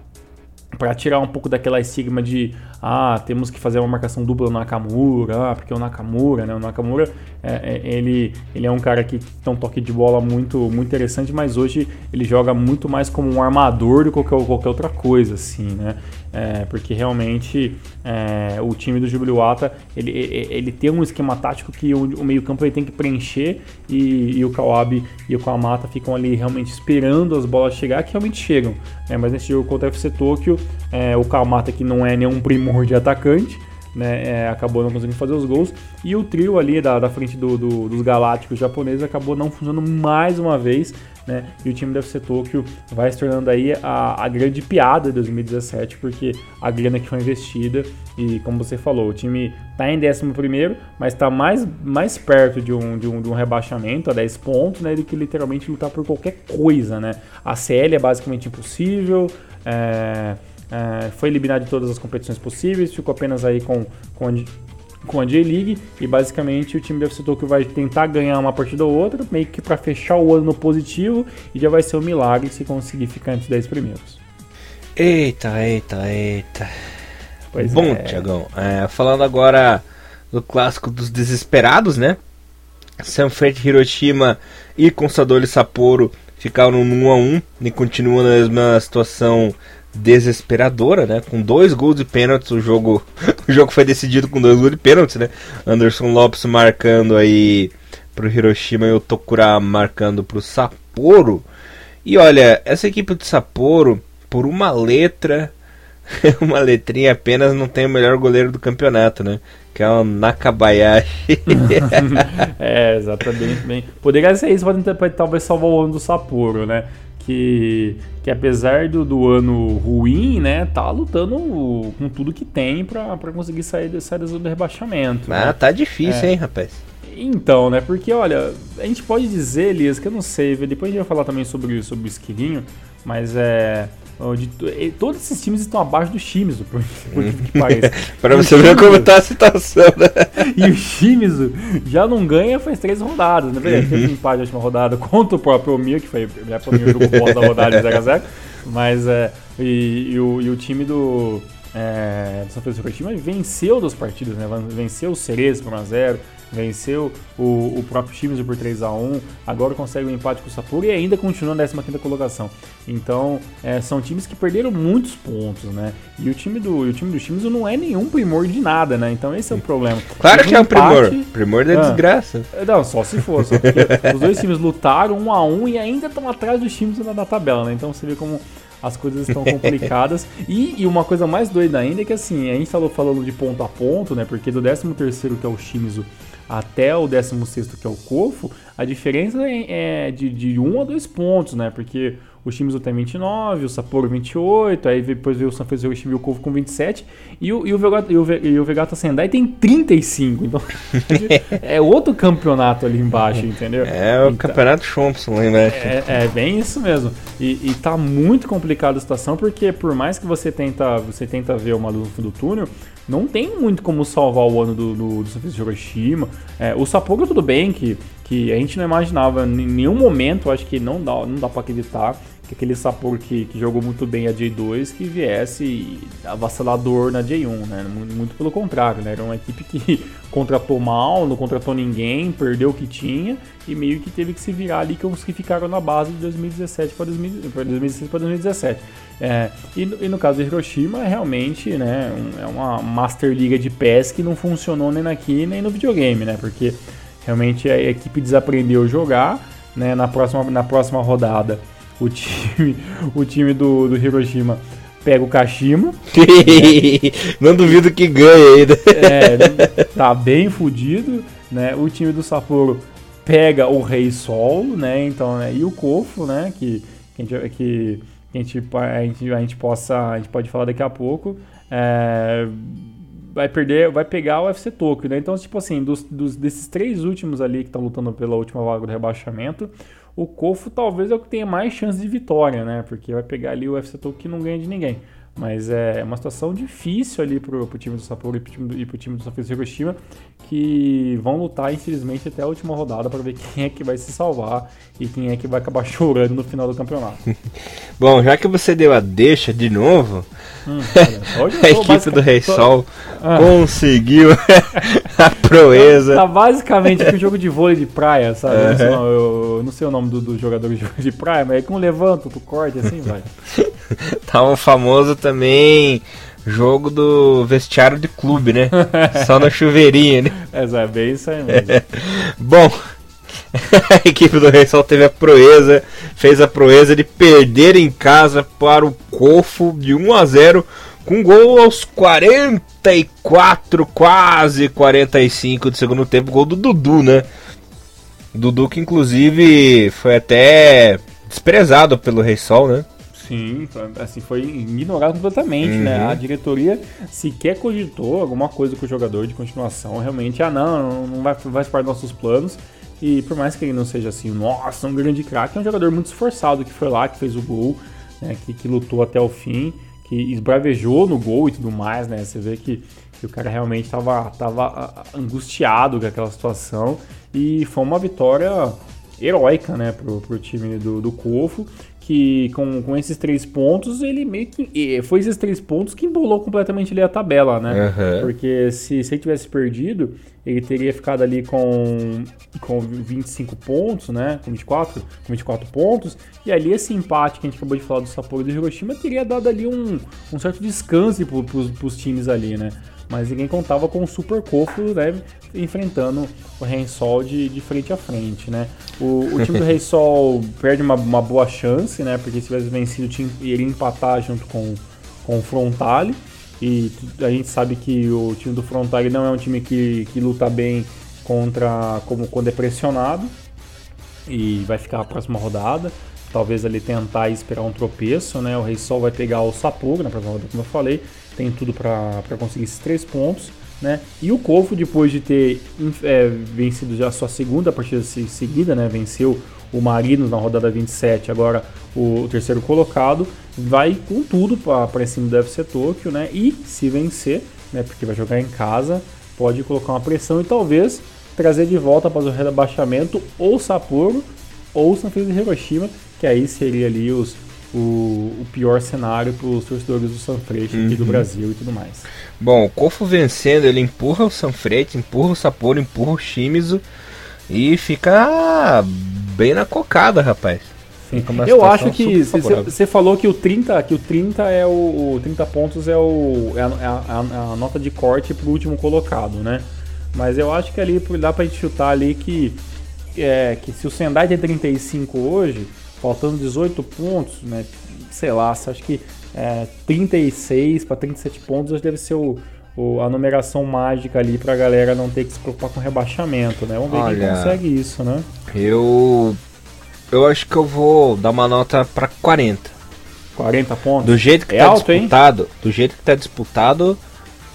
B: para tirar um pouco daquela estigma de ah, temos que fazer uma marcação dupla no Nakamura, ah, porque o Nakamura, né? O Nakamura, é, é, ele, ele é um cara que tem um toque de bola muito, muito interessante, mas hoje ele joga muito mais como um armador do que qualquer, qualquer outra coisa, assim, né? É, porque realmente é, o time do Jubiluata ele, ele tem um esquema tático que o, o meio-campo ele tem que preencher e, e, o Kawabi e o Kawamata ficam ali realmente esperando as bolas chegar, que realmente chegam. É, mas nesse jogo contra o FC Tokyo, é, o Kawamata, que não é nenhum primor de atacante, né, é, acabou não conseguindo fazer os gols. E o trio ali da, da frente do, do, dos galácticos japoneses acabou não funcionando mais uma vez. Né, e o time do FC Tokyo vai se tornando aí a, a grande piada de 2017, porque a grana que foi investida, e como você falou, o time está em 11, mas está mais, mais perto de um, de, um, de um rebaixamento a 10 pontos né, do que literalmente lutar por qualquer coisa. Né? A CL é basicamente impossível. É, é, foi eliminado de todas as competições possíveis, ficou apenas aí com, com, a, com a J-League e basicamente o time do FC Tokyo vai tentar ganhar uma partida ou outra, meio que para fechar o ano no positivo e já vai ser um milagre se conseguir ficar entre os 10 primeiros.
A: Eita, eita, eita. Pois Bom, é. Tiagão, é, falando agora do clássico dos desesperados, né? Sanfrecce Hiroshima e Consadole Sapporo ficaram no 1 a 1 e continuam na mesma situação desesperadora, né? Com dois gols de pênaltis, o jogo, o jogo foi decidido com dois gols de pênaltis, né? Anderson Lopes marcando aí pro Hiroshima e o Tokura marcando pro Sapporo. E olha, essa equipe do Sapporo, por uma letra, uma letrinha apenas, não tem o melhor goleiro do campeonato, né? Que é o Nakabayashi.
B: é, exatamente. Bem. Poderia ser isso para talvez salvar o ano do Sapporo, né? Que, que apesar do, do ano ruim, né, tá lutando com tudo que tem para conseguir sair, sair do rebaixamento.
A: Ah,
B: né?
A: tá difícil, é. hein, rapaz?
B: Então, né, porque olha, a gente pode dizer, Elias, que eu não sei, depois a gente vai falar também sobre, sobre o Esquilinho, mas é Onde todos esses times estão abaixo dos Shimizu, por, por que pareça.
A: Para você ver como tá a situação, né?
B: e o Shimizu já não ganha faz três rodadas, né? Uhum. Teve um empate na última rodada contra o próprio Omir, que foi né, o jogo boss da rodada de 0x0. Mas é. E, e, o, e o time do. É, do São Francisco venceu duas partidas, né? Venceu o Cerezo por 1x0, venceu o, o próprio Shimizu por 3 a 1 agora consegue um empate com o Sapporo e ainda continua na 15 colocação. Então, é, são times que perderam muitos pontos, né? E o time do, o time do Shimizu não é nenhum primor de nada, né? Então esse é o problema.
A: Claro que é um primor. Primor da ah, desgraça.
B: Não, só se for. Só os dois times lutaram um a um e ainda estão atrás do Shimizu na, na tabela, né? Então você vê como as coisas estão complicadas. e, e, uma coisa mais doida ainda é que assim, a gente falou falando de ponto a ponto, né? Porque do 13 terceiro que é o Shimizu até o 16 que é o Kofo, a diferença é, é de, de 1 a 2 pontos, né? Porque o Shimizu tem 29, o Sapporo 28, aí depois veio o San Francisco e o Kofo com 27, e o, e o, Vegata, e o, e o Vegata Sendai tem 35, então é outro campeonato ali embaixo, entendeu?
A: É o então, campeonato Thompson lá embaixo.
B: É, é, bem isso mesmo, e, e tá muito complicada a situação, porque por mais que você tenta, você tenta ver uma luz no fundo do túnel, não tem muito como salvar o ano do, do, do San Francisco Hiroshima. É, o Sapporo tudo bem, que, que a gente não imaginava em nenhum momento, acho que não dá, não dá para acreditar que aquele Sapporo que, que jogou muito bem a J2 que viesse avassalador na J1, né? Muito, pelo contrário, né? Era uma equipe que contratou mal, não contratou ninguém, perdeu o que tinha e meio que teve que se virar ali com os que ficaram na base de 2017 para 2016 para 2017. É, e, e, no caso do Hiroshima, realmente, né, um, é uma Master Liga de PES que não funcionou nem aqui nem no videogame, né? Porque realmente a equipe desaprendeu jogar, né? Na próxima, na próxima rodada o time, o time do, do Hiroshima pega o Kashima.
A: Não duvido que ganhe ainda.
B: É, tá bem fudido. né? O time do Sapporo pega o Rei Sol, né? Então, né? e o Kofo, né? Que, que, a gente, que a, gente, a, gente, a gente possa, a gente pode falar daqui a pouco. É, vai perder, vai pegar o UFC Tokyo, né? Então, tipo assim, dos, dos desses três últimos ali que estão lutando pela última vaga do rebaixamento, o Kofo talvez é o que tenha mais chance de vitória, né? Porque vai pegar ali o UFC Tokyo que não ganha de ninguém. Mas é uma situação difícil ali pro, pro time do Sapporo e pro time do, e pro time do Hiroshima, que vão lutar, infelizmente, até a última rodada para ver quem é que vai se salvar e quem é que vai acabar chorando no final do campeonato.
A: Bom, já que você deu a deixa de novo, hum, a equipe do Rei tô... Sol ah. conseguiu a proeza.
B: Tá, tá basicamente um jogo de vôlei de praia, sabe? Uhum. Eu, eu, não sei o nome do, do jogador de vôlei de praia, mas é que um levanta, outro corte, assim vai.
A: tá um famoso também jogo do vestiário de clube, né? Só na chuveirinha, né?
B: É, é bem isso aí mesmo.
A: Bom, a equipe do Rei Sol teve a proeza, fez a proeza de perder em casa para o Cofo de 1 a 0 com gol aos 44, quase 45 do segundo tempo, gol do Dudu, né? Dudu que inclusive foi até desprezado pelo Rei Sol, né?
B: Sim, assim, foi ignorado completamente, né? uhum. né? A diretoria sequer cogitou alguma coisa com o jogador de continuação. Realmente, ah, não, não vai, vai parte dos nossos planos. E por mais que ele não seja assim, nossa, um grande craque, é um jogador muito esforçado que foi lá, que fez o gol, né? Que, que lutou até o fim, que esbravejou no gol e tudo mais, né? Você vê que, que o cara realmente estava tava angustiado com aquela situação. E foi uma vitória heróica, né, pro, pro time do, do Cofo que com, com esses três pontos, ele meio que. Foi esses três pontos que embolou completamente ali a tabela, né? Uhum. Porque se, se ele tivesse perdido, ele teria ficado ali com, com 25 pontos, né? Com 24, com 24 pontos. E ali esse empate que a gente acabou de falar do Sapporo e do Hiroshima teria dado ali um, um certo descanso para os times ali, né? Mas ninguém contava com o Super Cofo né, enfrentando o Rei Sol de, de frente a frente, né? O, o time do Rei Sol perde uma, uma, boa chance, né? Porque se tivesse vencido, tinha, iria empatar junto com, com o Frontale. E a gente sabe que o time do Frontale não é um time que, que luta bem contra como quando é pressionado e vai ficar a próxima rodada. Talvez ali tentar esperar um tropeço, né? O Rei Sol vai pegar o Sapuga na próxima rodada, como eu falei tem tudo para conseguir esses três pontos. Né? E o Cofo, depois de ter é, vencido já a sua segunda partida seguida, né? venceu o Marinos na rodada 27, agora o, o terceiro colocado, vai com tudo para cima do FC Tokyo, né? E se vencer, né? porque vai jogar em casa, pode colocar uma pressão e talvez trazer de volta para o rebaixamento ou Sapporo ou San Francisco de Hiroshima, que aí seria ali os o, o pior cenário para os torcedores do Sanfrecce uhum. aqui do uhum. Brasil e tudo mais.
A: Bom, o Kofo vencendo, ele empurra o Sanfrecce, empurra o Sapporo, empurra o Shimizu e fica bem na cocada, rapaz.
B: Eu acho que você falou que o 30, que o 30 é o, o 30 pontos é o é a, é a, é a nota de corte para o último colocado, né? Mas eu acho que ali dá para gente chutar ali que é, que se o Sendai tem 35 hoje, faltando 18 pontos, né? Sei lá, acho que é, 36 para 37 pontos deve ser o, o, a numeração mágica ali para a galera não ter que se preocupar com rebaixamento, né? Vamos ver Olha, quem consegue isso, né?
A: Eu eu acho que eu vou dar uma nota para 40.
B: 40 pontos.
A: Do jeito que é tá alto, disputado, hein? do jeito que tá disputado,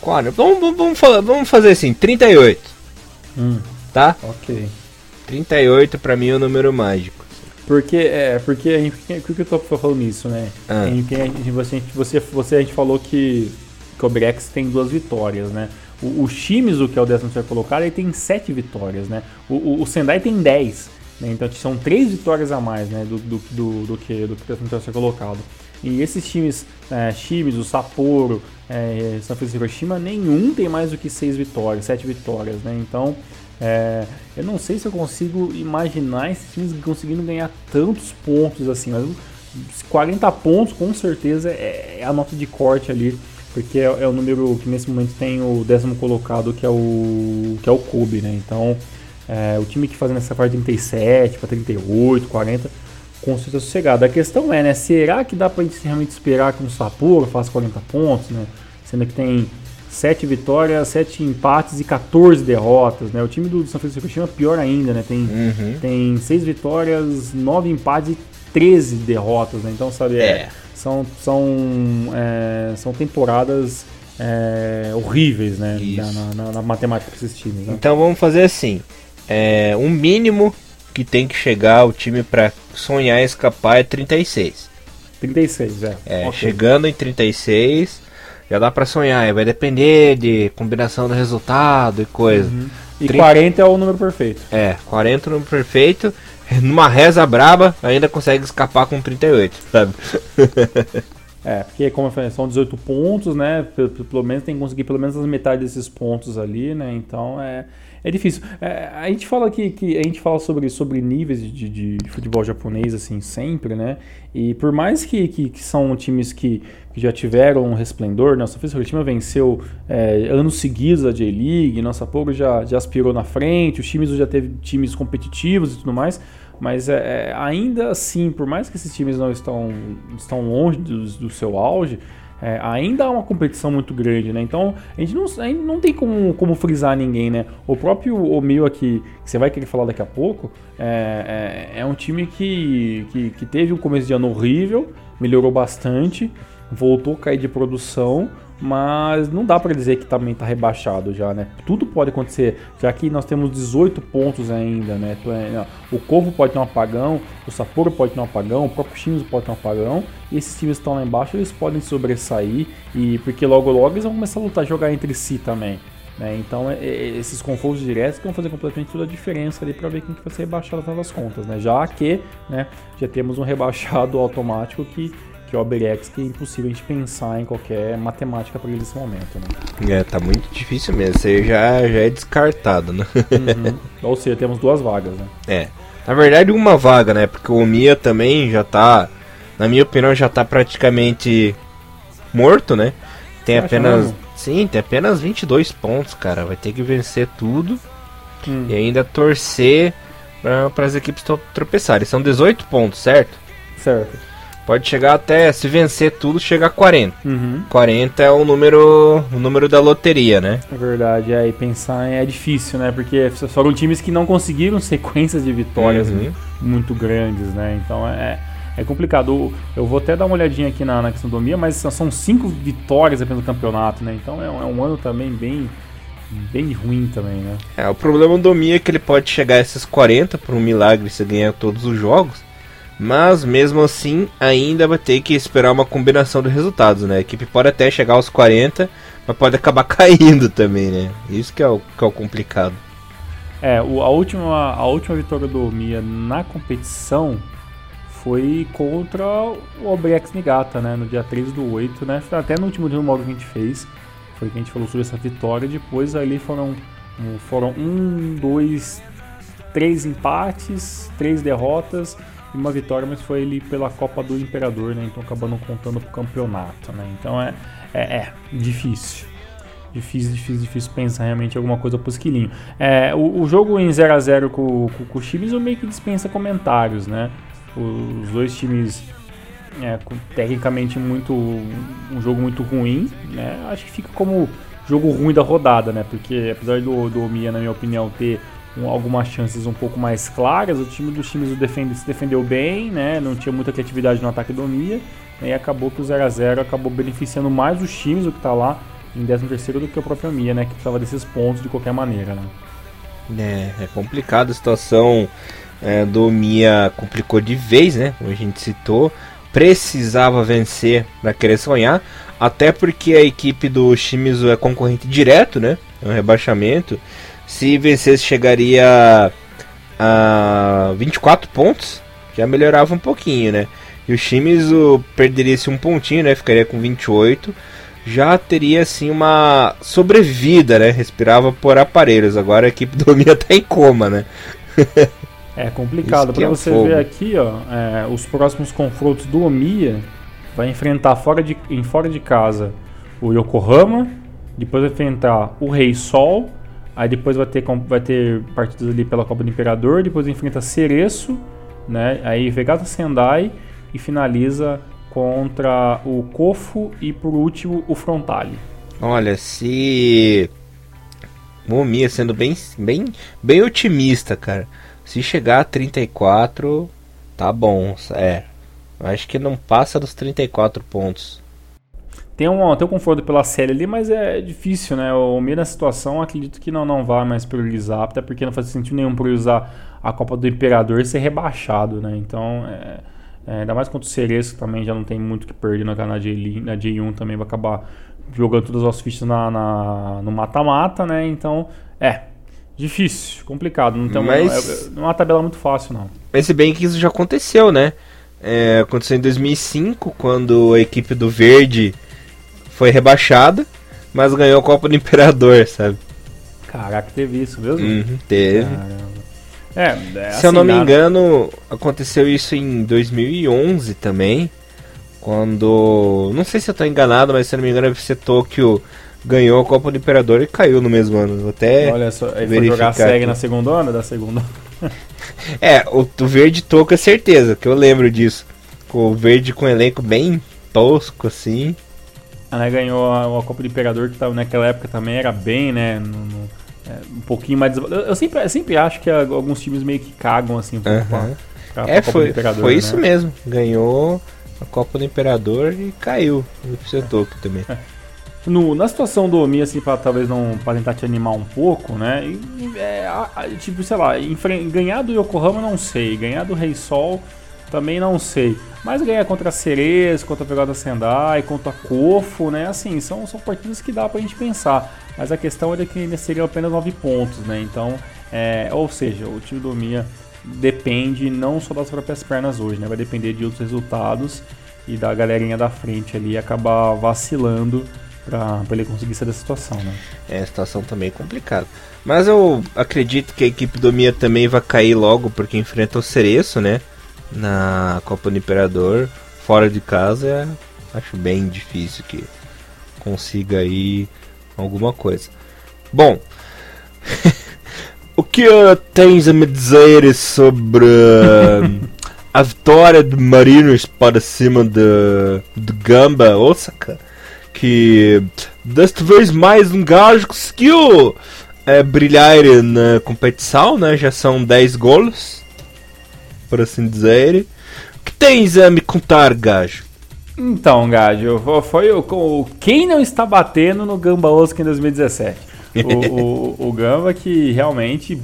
A: 40. Vamos, vamos, vamos, fazer assim, 38. Hum, tá?
B: OK.
A: 38 para mim é o número mágico.
B: Porque, é, porque a gente, por que eu tô falando isso, né? Ah. A gente, a gente, você, você, você, a gente falou que, que o Brex tem duas vitórias, né? O, o Shimizu, que é o 13 colocado, ele tem sete vitórias, né? O, o, o Sendai tem 10, né? Então são três vitórias a mais, né? Do, do, do, do que do que o 13 colocado. E esses times, é, Shimizu, Sapporo, é, San Francisco Hiroshima, nenhum tem mais do que seis vitórias, sete vitórias, né? Então é, eu não sei se eu consigo imaginar esses times conseguindo ganhar tantos pontos assim, mas 40 pontos com certeza é, é a nota de corte ali, porque é, é, o número que nesse momento tem o décimo colocado, que é o que é o Kobe, né? Então, é, o time que faz nessa parte 37 para 38, 40, com certeza sossegado. A questão é, né, será que dá pra gente realmente esperar que um Sapporo faça 40 pontos, né? Sendo que tem 7 vitórias, 7 empates e 14 derrotas, né? O time do São Francisco Hiroshima é pior ainda, né? Tem,
A: Uhum.
B: tem 6 vitórias, 9 empates e 13 derrotas, né? Então, sabe, é,
A: É.
B: são, são, é, são temporadas é, horríveis, né? Na, na- na matemática desses times, né?
A: Então vamos fazer assim: é, um mínimo que tem que chegar o time pra sonhar e escapar é 36.
B: 36, é.
A: É,
B: Ok.
A: chegando em 36, já dá pra sonhar. aí Vai depender de combinação do resultado e coisa.
B: E
A: Trinta-
B: 40 é o número perfeito.
A: É, 40 no perfeito. Numa reza braba, ainda consegue escapar com 38, sabe?
B: É, porque como eu falei, são 18 pontos, né? Pelo, pelo menos tem que conseguir pelo menos as metade desses pontos ali, né? Então é, é difícil. É, a gente fala que, que a gente fala sobre, sobre níveis de, de, de futebol japonês assim sempre, né? E por mais que, que, que são times que, que já tiveram um resplendor, né? São Francisco Hiroshima venceu é, anos seguidos a J-League, nossa Sapporo já, já aspirou na frente, os times já teve times competitivos e tudo mais. Mas é, é, ainda assim, por mais que esses times não estão, estão longe do, do seu auge, é, ainda há uma competição muito grande, né? Então a gente não, a gente não tem como, como frisar ninguém, né? O próprio Omil aqui, que você vai querer falar daqui a pouco, é, é, é um time que, que, que teve um começo de ano horrível, melhorou bastante, voltou a cair de produção, mas não dá pra dizer que também tá rebaixado já, né? Tudo pode acontecer, já que nós temos 18 pontos ainda, né? É- O Corvo pode ter um apagão, o Sapporo pode ter um apagão, o próprio Shimizu pode ter um apagão, e esses times que estão lá embaixo, eles podem sobressair, e porque logo logo eles vão começar a lutar, jogar entre si também. Né? Então, é- é- esses confrontos diretos vão fazer completamente toda a diferença ali para ver quem que vai ser rebaixado das contas, né? Já que, né, já temos um rebaixado automático que que é o Oberex, que é impossível a gente pensar em qualquer matemática para ele nesse momento, né?
A: É, tá muito difícil mesmo. Isso aí já, já é descartado, né?
B: Uhum. Ou seja, temos duas vagas, né?
A: É. Na verdade, uma vaga, né? Porque o Mia também já tá, na minha opinião, já tá praticamente morto, né? Tem
B: Você acha
A: apenas. Sim, tem apenas 22 pontos, cara. Vai ter que vencer tudo
B: Hum.
A: e ainda torcer para as equipes tro- tropeçarem. São 18 pontos, certo?
B: Certo.
A: Pode chegar até, se vencer tudo, chegar a 40.
B: Uhum.
A: 40 é o número, o número da loteria, né?
B: É verdade, é, e pensar é difícil, né? Porque foram times que não conseguiram sequências de vitórias
A: Uhum.
B: muito grandes, né? Então é, é complicado. Eu- vou até dar uma olhadinha aqui na, na questão do Mia, mas são- cinco vitórias apenas no campeonato, né? Então é, um- é um ano também bem, bem ruim também, né?
A: É, o problema do Mi é que ele pode chegar a esses 40 por um milagre se ganhar todos os jogos. Mas mesmo assim, ainda vai ter que esperar uma combinação de resultados, né? A equipe pode até chegar aos 40, mas pode acabar caindo também, né? Isso que é o, que é o complicado.
B: É, o- a, última, a última vitória do Mia na competição foi contra o Obrex Nigata, né? No dia 3 do 8, né? Até no último dia modo que a gente fez, foi que a gente falou sobre essa vitória. Depois ali foram, foram um, dois, três empates, três derrotas e uma vitória, mas foi ali pela Copa do Imperador, né? Então acabou não contando pro campeonato, né? Então é, é, é difícil. Difícil, difícil, difícil pensar realmente alguma coisa pro esquilinho. É, o, o jogo em 0x0 com, com, com o Shimizu meio que dispensa comentários, né? Os dois times é, tecnicamente muito um jogo muito ruim, né? Acho que fica como jogo ruim da rodada, né? Porque apesar do, do Mia, na minha opinião, ter um- algumas chances um pouco mais claras, o time dos times defende, se defendeu bem, né? Não tinha muita criatividade no ataque do Mia, e acabou que o 0 a 0 acabou beneficiando mais os times o que tá lá em 13 do que o próprio Mia, né? Que precisava desses pontos de qualquer maneira, né?
A: É, é complicado a situação é, do Mia complicou de vez, né? Como a gente citou. Precisava vencer para querer sonhar. Até porque a equipe do Shimizu é concorrente direto, né? É um rebaixamento. Se vencesse, chegaria a 24 pontos. Já melhorava um pouquinho, né? E o Shimizu perderia esse um pontinho, né? Ficaria com 28. Já teria assim uma sobrevida, né? Respirava por aparelhos. Agora a equipe do Mia tá em coma, né?
B: É complicado. Para
A: é
B: você
A: fogo.
B: ver aqui, ó, é, os próximos confrontos do Omiya vai enfrentar fora de, em fora de casa o Yokohama, depois vai enfrentar o Rei Sol, aí depois vai ter, vai ter partidas ali pela Copa do Imperador, depois enfrenta Cereço, né? Aí Vegata Sendai e finaliza contra o Kofu e por último o Frontale.
A: Olha, se. Momia sendo bem, bem, bem otimista, cara. Se chegar a 34, tá bom. É. Acho que não passa dos 34 pontos.
B: Tem um, tem um conforto pela série ali, mas é difícil, né? O meio da situação, acredito que não, não vai mais priorizar, até porque não faz sentido nenhum priorizar a Copa do Imperador e ser rebaixado, né? Então, é, é, ainda mais contra o Cereço, que também já não tem muito que perder na, na, J, na J1, também vai acabar jogando todas as fichas na, na no mata-mata, né? Então, é, difícil, complicado. Não tem mas... uma, é, uma tabela muito fácil, não.
A: Mas se bem que isso já aconteceu, né? É, aconteceu em 2005, quando a equipe do Verde foi rebaixada, mas ganhou a Copa do Imperador, sabe?
B: Caraca, teve isso mesmo?
A: Uhum, teve. É, é, Se assim, eu não me nada... engano, aconteceu isso em 2011 também. Quando. Não sei se eu tô enganado, mas se eu não me engano, a FC Tokyo ganhou a Copa do Imperador e caiu no mesmo ano. Vou até.
B: Olha só, ele foi jogar segue na segunda ano da segunda
A: É, o, o verde Tokyo é certeza, que eu lembro disso. O verde com um elenco bem tosco assim.
B: Ela ganhou a, a, Copa do Imperador, que naquela época também era bem, né? No, no, é, um pouquinho mais. Eu, eu, sempre, eu sempre acho que alguns times meio que cagam assim um
A: uhum. pra, pra, é, Copa foi, do Imperador. Foi né? isso mesmo. Ganhou a Copa do Imperador e caiu no Psetok também. É.
B: No, na situação do Omi, assim, pra talvez não pra tentar te animar um pouco, né? E, é, tipo, sei lá, ganhar do Yokohama não sei, ganhar do Rei Sol também não sei. Mas ganhar contra a Ceres, contra a Pegada Sendai, contra Kofo, né? Assim, são, são partidas que dá pra gente pensar. Mas a questão é que ainda seriam apenas 9 pontos, né? Então, é, ou seja, o time do Mia depende não só das próprias pernas hoje, né? Vai depender de outros resultados e da galerinha da frente ali acabar vacilando para ele conseguir sair da situação, né?
A: É, a situação também é complicada. Mas eu acredito que a equipe do Mia também vai cair logo porque enfrenta o Cereço, né? Na Copa do Imperador, fora de casa, acho bem difícil que consiga aí alguma coisa. Bom, o que tens a me dizer sobre a vitória de Marinos para cima de, de Gamba Osaka? Que desta vez mais um gajo conseguiu é, brilhar na competição, né? Já são 10 gols por assim dizer. O que tens a me contar, gajo?
B: Então, gajo, foi o, quem não está batendo no Gamba Osaka em 2017. O, o, o Gamba que realmente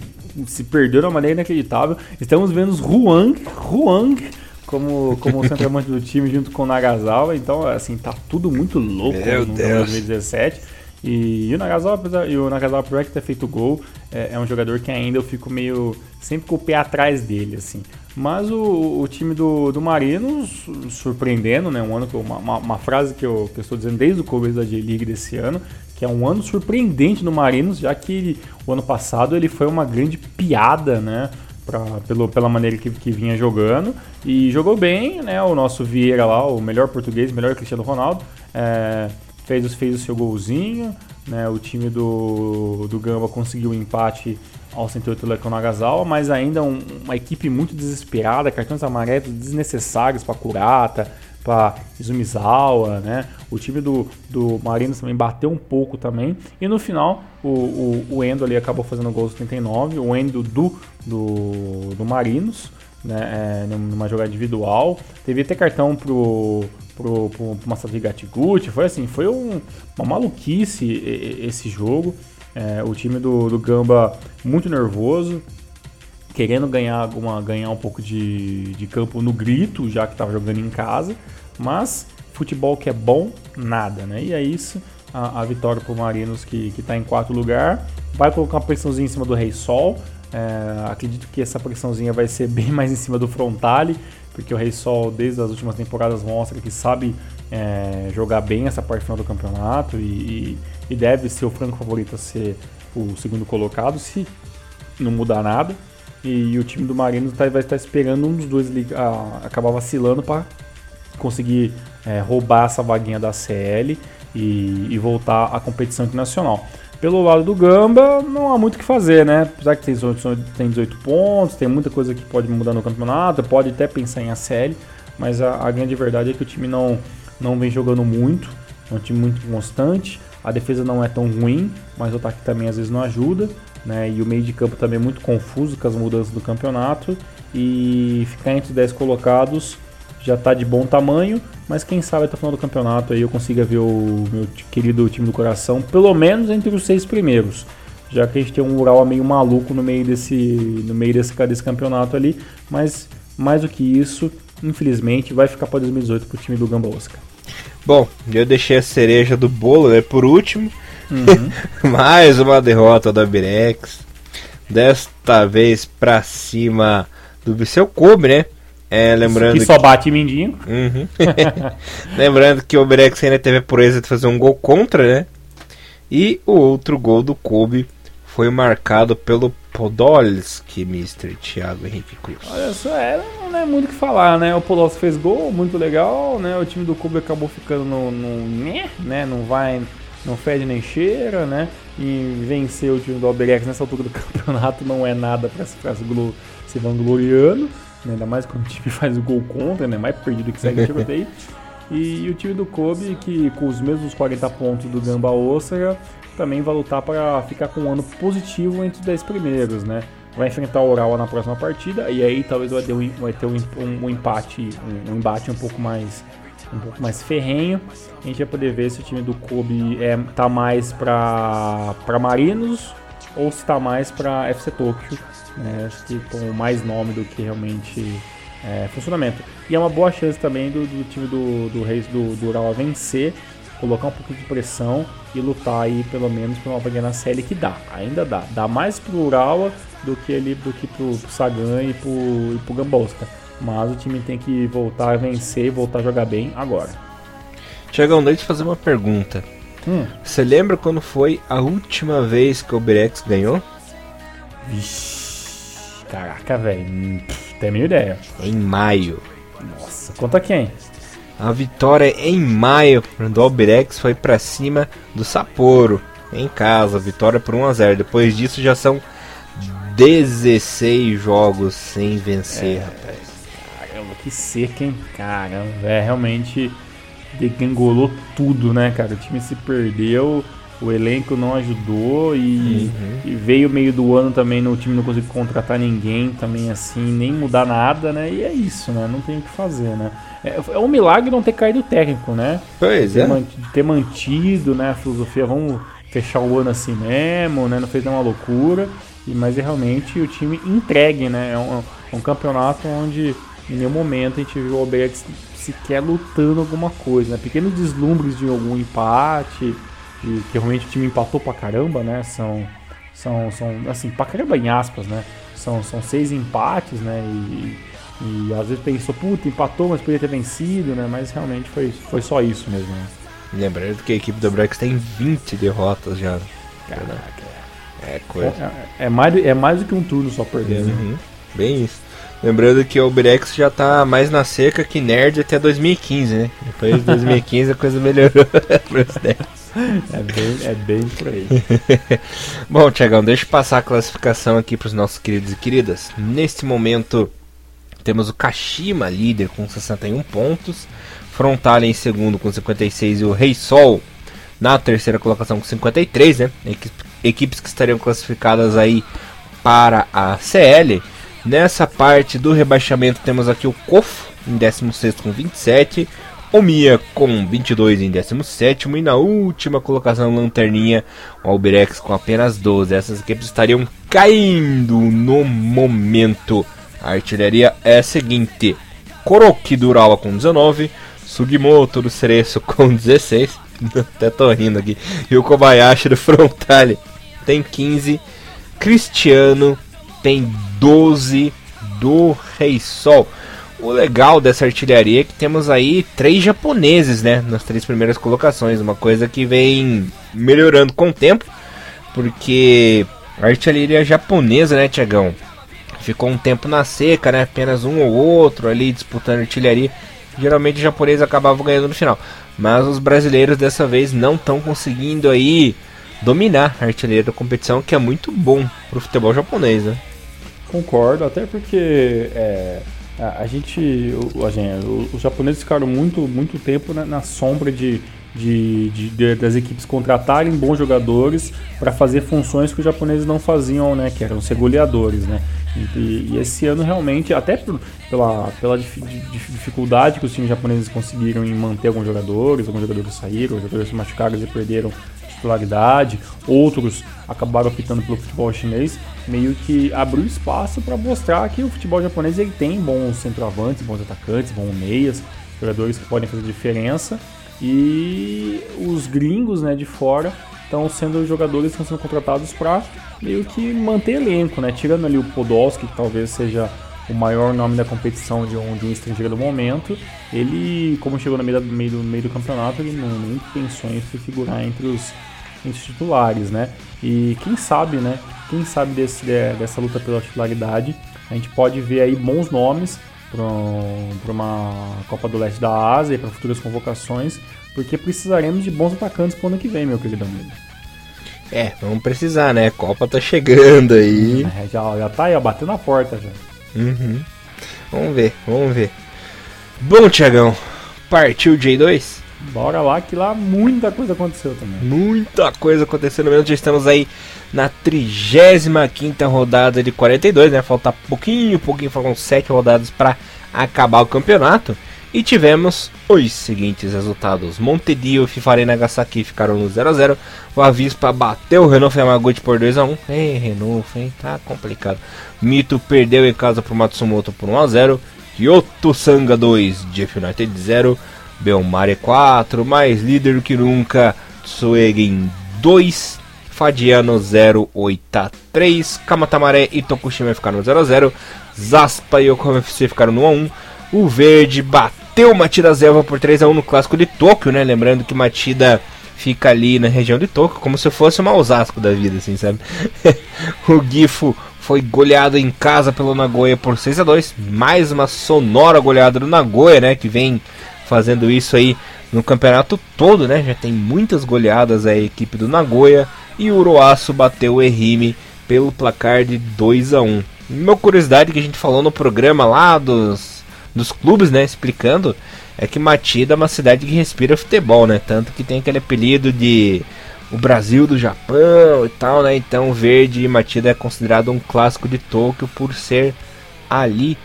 B: se perdeu de uma maneira inacreditável. Estamos vendo os Huang, Huang como, como centroavante do time junto com o Nagasawa. Então, assim, tá tudo muito louco
A: Meu no, Deus.
B: 2017. E, e, o Nagasawa, e o Nagasawa, apesar de ter feito gol, é, é, um jogador que ainda eu fico meio. sempre com o pé atrás dele, assim. Mas o, o time do, do Marinos surpreendendo, né? Um ano que uma, uma, uma, frase que eu, que eu estou dizendo desde o começo da J-League desse ano, que é um ano surpreendente no Marinos, já que o ano passado ele foi uma grande piada, né? Pra, pelo, pela maneira que, que vinha jogando e jogou bem, né? O nosso Vieira lá, o melhor português, melhor Cristiano Ronaldo, é, fez, fez o seu golzinho, né? O time do, do Gamba conseguiu um empate ao 108 Lecão Nagasawa, mas ainda um, uma equipe muito desesperada, cartões amarelos desnecessários para Kurata, para Izumizawa, né? O time do, do Marinos também bateu um pouco também. E no final, o, o, o Endo ali acabou fazendo o gol 79, o Endo do, do, do Marinos, né? É, numa jogada individual. Teve até cartão pro, pro, pro, pro Higatiguchi. Foi assim, foi um, uma maluquice esse jogo. É, o time do, do Gamba muito nervoso, querendo ganhar, alguma, ganhar um pouco de, de campo no grito, já que estava jogando em casa. Mas futebol que é bom, nada, né? E é isso, a, a vitória para o Marinos que está em quarto lugar. Vai colocar uma pressãozinha em cima do Rei Sol. É, acredito que essa pressãozinha vai ser bem mais em cima do Frontale, porque o Rei Sol, desde as últimas temporadas, mostra que sabe é, jogar bem essa parte final do campeonato e, e, deve ser o franco favorito a ser o segundo colocado, se não mudar nada. E, e o time do Marinos tá, vai estar esperando um dos dois a, acabar vacilando para conseguir é, roubar essa vaguinha da CL e, e, voltar à competição internacional. Pelo lado do Gamba, não há muito o que fazer, né? Apesar que tem 18, tem 18 pontos, tem muita coisa que pode mudar no campeonato, pode até pensar em ACL, mas a, a grande verdade é que o time não, não vem jogando muito, é um time muito constante. A defesa não é tão ruim, mas o ataque também às vezes não ajuda. Né? E o meio de campo também é muito confuso com as mudanças do campeonato. E ficar entre os 10 colocados já está de bom tamanho, mas quem sabe até o final do campeonato aí eu consiga ver o meu querido time do coração, pelo menos entre os seis primeiros. Já que a gente tem um Ural meio maluco no meio desse, no meio desse, desse campeonato ali, mas mais do que isso, infelizmente, vai ficar para 2018 pro time do Gamba Oscar.
A: Bom, eu deixei a cereja do bolo, né, por último. Uhum. Mais uma derrota da Birex. Desta vez pra cima do Viseu Kobe, né? É, lembrando
B: que só bate Mindinho.
A: Uhum. lembrando que o Birex ainda teve a pureza de fazer um gol contra, né? E o outro gol do Kobe foi marcado pelo Podolski, Mr. Thiago Henrique Cruz.
B: Olha só, é, não é muito o que falar, né? O Podolski fez gol, muito legal, né? O time do Kobe acabou ficando no, no né? Não vai, não fede nem cheira, né? E vencer o time do Alberex nessa altura do campeonato não é nada para se, se vangloriando, né? ainda mais quando o time faz o gol contra, né? Mais perdido que segue o tiroteio. E, e o time do Kobe, que com os mesmos 40 pontos do Gamba Osaka, também vai lutar para ficar com um ano positivo entre os 10 primeiros, né? Vai enfrentar o Oral na próxima partida e aí talvez vai ter um, vai ter um, um, um empate, um, um, embate um pouco mais um pouco mais ferrenho. A gente vai poder ver se o time do Kobe é, tá mais para Marinos ou se tá mais para FC Tokyo, né? Acho que com mais nome do que realmente é, funcionamento. E é uma boa chance também do, do time do, do Reis do, do Ural vencer colocar um pouco de pressão e lutar aí pelo menos por uma vaga na série que dá, ainda dá. Dá mais pro Urawa do que ali do que pro, pro Sagan e pro, e pro Gambosca. Mas o time tem que voltar a vencer e voltar a jogar bem agora.
A: Tiagão, deixa eu fazer uma pergunta. Hum. Você lembra quando foi a última vez que o Berex ganhou?
B: Vixe, caraca, velho. Hum, tem a minha ideia.
A: Em maio.
B: Nossa, conta quem?
A: A vitória em maio do Albirex foi para cima do Sapporo em casa, vitória por 1 a 0. Depois disso já são 16 jogos sem vencer, é, rapaz.
B: Caramba, que seca, hein? Caramba, é realmente degangolou tudo, né, cara? O time se perdeu, o elenco não ajudou e, uhum. e, veio meio do ano também no time não conseguiu contratar ninguém também assim, nem mudar nada, né? E é isso, né? Não tem o que fazer, né? É, é um milagre não ter caído o técnico, né?
A: Pois
B: ter
A: é.
B: Mantido, ter mantido né, a filosofia, vamos fechar o ano assim mesmo, né? Não fez nenhuma loucura. E, mas é realmente o time entregue, né? É um, é um campeonato onde em nenhum momento a gente viu o Alberto sequer lutando alguma coisa, né? Pequenos deslumbres de algum empate, e que realmente o time empatou pra caramba, né? São, são, são assim, pra caramba em aspas, né? São, são seis empates, né? E, e às vezes pensou, puta, empatou, mas podia ter vencido, né? Mas realmente foi, foi só isso mesmo. Né?
A: Lembrando que a equipe do Brex tem 20 derrotas já.
B: Caraca. É coisa. É, é, mais, é mais do que um turno só perdendo. Né?
A: Uhum. Bem isso. Lembrando que o Brex já tá mais na seca que Nerd até 2015, né? Depois de 2015 a coisa melhorou
B: É bem, é bem por aí.
A: Bom, Tiagão, deixa eu passar a classificação aqui para os nossos queridos e queridas. Neste momento, temos o Kashima líder com 61 pontos, Frontale em segundo com 56 e o Rei Sol na terceira colocação com 53, né? Equipes que estariam classificadas aí para a CL. Nessa parte do rebaixamento temos aqui o Kofo em 16 com 27, o Mia com 22 em 17 e na última colocação Lanterninha, o Albirex com apenas 12. Essas equipes estariam caindo no momento. A artilharia é a seguinte: Koroki do Urawa com 19, Sugimoto do Cereço com 16, até tô rindo aqui, e o Kobayashi do Frontale tem 15, Cristiano tem 12 do Rei Sol. O legal dessa artilharia é que temos aí três japoneses, né, nas três primeiras colocações, uma coisa que vem melhorando com o tempo, porque a artilharia japonesa, né, Tiagão, ficou um tempo na seca, né? Apenas um ou outro ali disputando artilharia. Geralmente os japoneses acabavam ganhando no final. Mas os brasileiros dessa vez não estão conseguindo aí dominar a artilharia da competição, que é muito bom pro futebol japonês, né?
B: Concordo, até porque é, a, a, gente, o, a gente, os japoneses ficaram muito, muito tempo na, na sombra de, de, de, de, das equipes contratarem bons jogadores para fazer funções que os japoneses não faziam, né? Que eram ser goleadores, né? E, e esse ano realmente, até por, pela, pela dificuldade que os times japoneses conseguiram em manter alguns jogadores, alguns jogadores saíram, jogadores se machucaram e perderam titularidade, outros acabaram optando pelo futebol chinês, meio que abriu espaço para mostrar que o futebol japonês ele tem bons centroavantes, bons atacantes, bons meias, jogadores que podem fazer diferença e os gringos né, de fora estão sendo jogadores que estão sendo contratados para meio que manter elenco, né? Tirando ali o Podolski, que talvez seja o maior nome da competição de um, de um estrangeiro do momento, ele, como chegou no meio, do, meio, do, meio do campeonato, ele não nem pensou em se figurar entre os, entre os titulares, né? E quem sabe, né? Quem sabe desse, dessa luta pela titularidade, a gente pode ver aí bons nomes para uma Copa do Leste da Ásia e para futuras convocações, porque precisaremos de bons atacantes para o ano que vem, meu querido amigo.
A: É, vamos precisar, né? A Copa tá chegando aí.
B: É, já, já tá aí, ó, bateu na porta já.
A: Uhum. Vamos ver, vamos ver. Bom, Tiagão, partiu o J2?
B: Bora lá, que lá muita coisa aconteceu também.
A: Muita coisa aconteceu no menos. Já estamos aí na 35 rodada de 42, né? Falta pouquinho, pouquinho, faltam 7 rodadas para acabar o campeonato. E tivemos os seguintes resultados: Montedio e Fifari Nagasaki ficaram no 0x0. O Avispa bateu o Renault Yamaguchi por 2x1. Ei, Renault, hein? Tá complicado. Mito perdeu em casa pro Matsumoto por 1x0. Kyoto Sanga 2, Jeff United 0. Belmare 4, mais líder que nunca. Tsuegen 2, Fadiano 083, Kamatamaré e Tokushima ficaram no 0x0. Zaspa e Yokohama FC ficaram no 1x1. O Verde bateu Matida Zelva por 3x1 no clássico de Tóquio, né? Lembrando que Matida fica ali na região de Tóquio, como se fosse uma Osasco da vida, assim, sabe? o Gifo foi goleado em casa pelo Nagoya por 6 a 2 Mais uma sonora goleada do Nagoya, né? Que vem fazendo isso aí no campeonato todo, né? Já tem muitas goleadas a equipe do Nagoya. E o Uruaço bateu o Erime pelo placar de 2 a 1 Uma curiosidade que a gente falou no programa lá dos dos clubes, né, explicando, é que Matida é uma cidade que respira futebol, né? Tanto que tem aquele apelido de o Brasil do Japão e tal, né? Então Verde e Matida é considerado um clássico de Tóquio por ser ali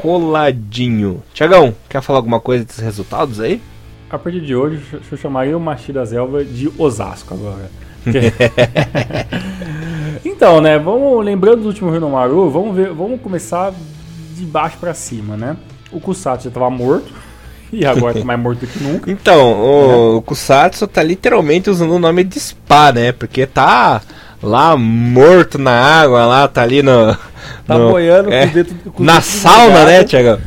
A: coladinho. Tiagão, quer falar alguma coisa desses resultados aí?
B: A partir de hoje, eu chamaria o Machida Zelva de Osasco agora. então, né, vamos lembrando do último Rio Maru, vamos ver, vamos começar de baixo para cima, né? O Kusatsu já estava morto. E agora tá mais morto do que nunca.
A: Então, o, é. o Kusatsu tá literalmente usando o nome de spa, né? Porque tá lá morto na água, lá tá ali no.
B: Tá no, boiando
A: é, com o dedo, com Na sauna, né, Tiago?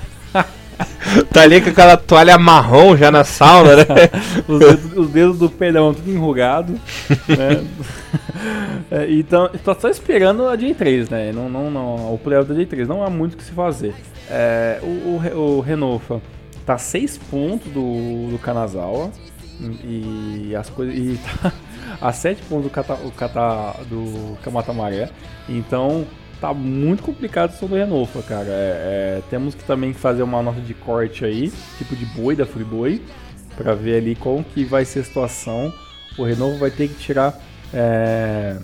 A: tá ali com aquela toalha marrom já na sauna, né?
B: os, dedos, os, dedos, do pedão tudo enrugado. né? é, então, tô só esperando a J3, né? Não, não, não, o playoff da J3. Não há muito o que se fazer. É, o, o, o Renofa tá 6 pontos do, do Kanazawa. E as coisas. E tá a 7 pontos do, Kata, o Kata, do Kamata Maré. Então tá muito complicado do Renofa, cara. É, é, temos que também fazer uma nota de corte aí, tipo de boi da Friboi, para ver ali como que vai ser a situação. O Renovo vai ter que tirar é,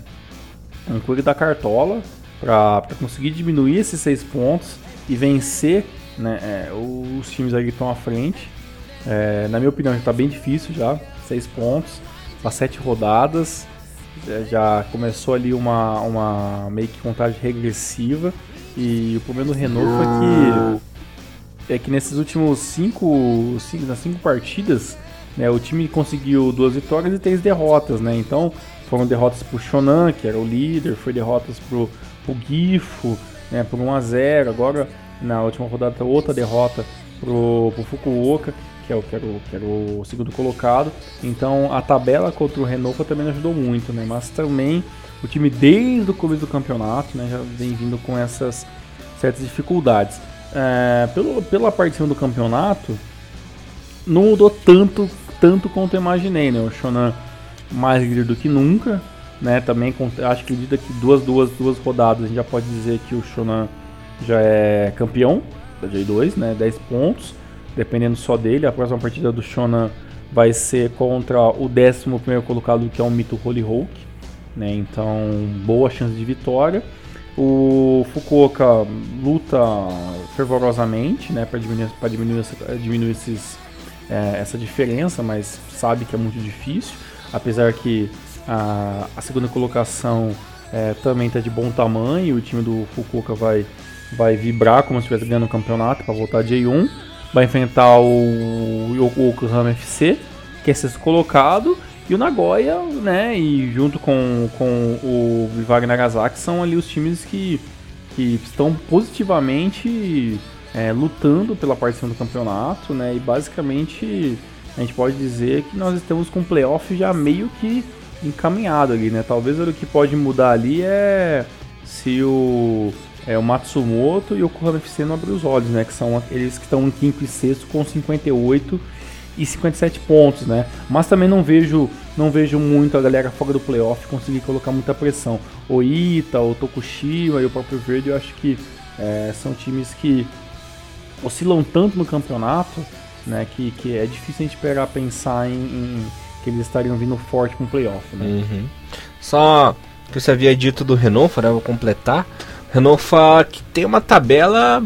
B: um coelho da cartola para conseguir diminuir esses seis pontos e vencer né, é, os times aí que estão à frente. É, na minha opinião já está bem difícil já, seis pontos, para sete rodadas. É, já começou ali uma, uma meio que contagem regressiva. E o problema do Renault foi que é que nesses últimos cinco, cinco nas cinco partidas, né, o time conseguiu duas vitórias e três derrotas, né? Então foram derrotas pro Shonan, que era o líder, foi derrotas pro, pro Gifo, né, por 1 a 0. Agora na última rodada outra derrota pro, pro Fukuoka que é o, que era o, que era o segundo colocado. Então a tabela contra o Renault também ajudou muito, né? Mas também o time desde o começo do campeonato né, já vem vindo com essas certas dificuldades. É, pelo, pela parte de cima do campeonato, não mudou tanto, tanto quanto eu imaginei, né? O Shonan mais líder do que nunca, né? Também acho que daqui duas, duas, duas rodadas a gente já pode dizer que o Shonan já é campeão da J2, né? 10 pontos dependendo só dele. A próxima partida do Shonan vai ser contra o 11 colocado, que é o Mito Holy Hulk. Né? Então, boa chance de vitória. O Fukuoka luta fervorosamente né, para diminuir, diminuir, essa, diminuir esses, é, essa diferença, mas sabe que é muito difícil. Apesar que a, a segunda colocação é, também está de bom tamanho, o time do Fukuoka vai, vai vibrar como se estivesse ganhando o campeonato para voltar de J1 vai enfrentar o Yokohama FC, que é sexto colocado, e o Nagoya, né, e junto com, com o Vivar Nagasaki são ali os times que, que estão positivamente é, lutando pela participação do campeonato, né, e basicamente a gente pode dizer que nós estamos com o playoff já meio que encaminhado ali, né, talvez o que pode mudar ali é se o é, o Matsumoto e o Kohan FC não abriu os olhos, né? Que são eles que estão em quinto e sexto com 58 e 57 pontos, né? Mas também não vejo, não vejo muito a galera fora do playoff conseguir colocar muita pressão. O Ita, o Tokushima e o próprio Verde, eu acho que é, são times que oscilam tanto no campeonato, né? Que, que é difícil a gente pegar pensar em, em que eles estariam vindo forte com o playoff, né?
A: Uhum. Só que você havia dito do Renault, né? Vou completar. Renault fala que tem uma tabela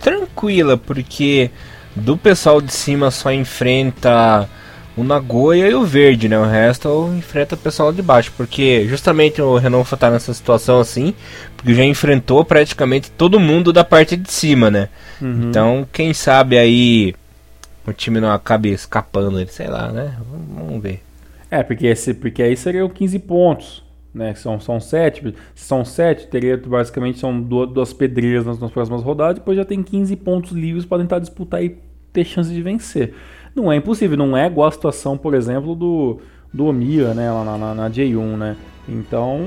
A: tranquila, porque do pessoal de cima só enfrenta o Nagoya e o Verde, né? O resto enfrenta o pessoal de baixo, porque justamente o Renault tá nessa situação assim, porque já enfrentou praticamente todo mundo da parte de cima, né? Uhum. Então, quem sabe aí o time não acabe escapando, sei lá, né? Vamos ver.
B: É, porque, esse, porque aí seriam 15 pontos né? São, são sete. Se são sete, teria basicamente são duas, duas pedreiras nas, nas, próximas rodadas. Depois já tem 15 pontos livres para tentar disputar e ter chance de vencer. Não é impossível, não é igual a situação, por exemplo, do, do Omia, né? Lá na, na, na J1, né? Então,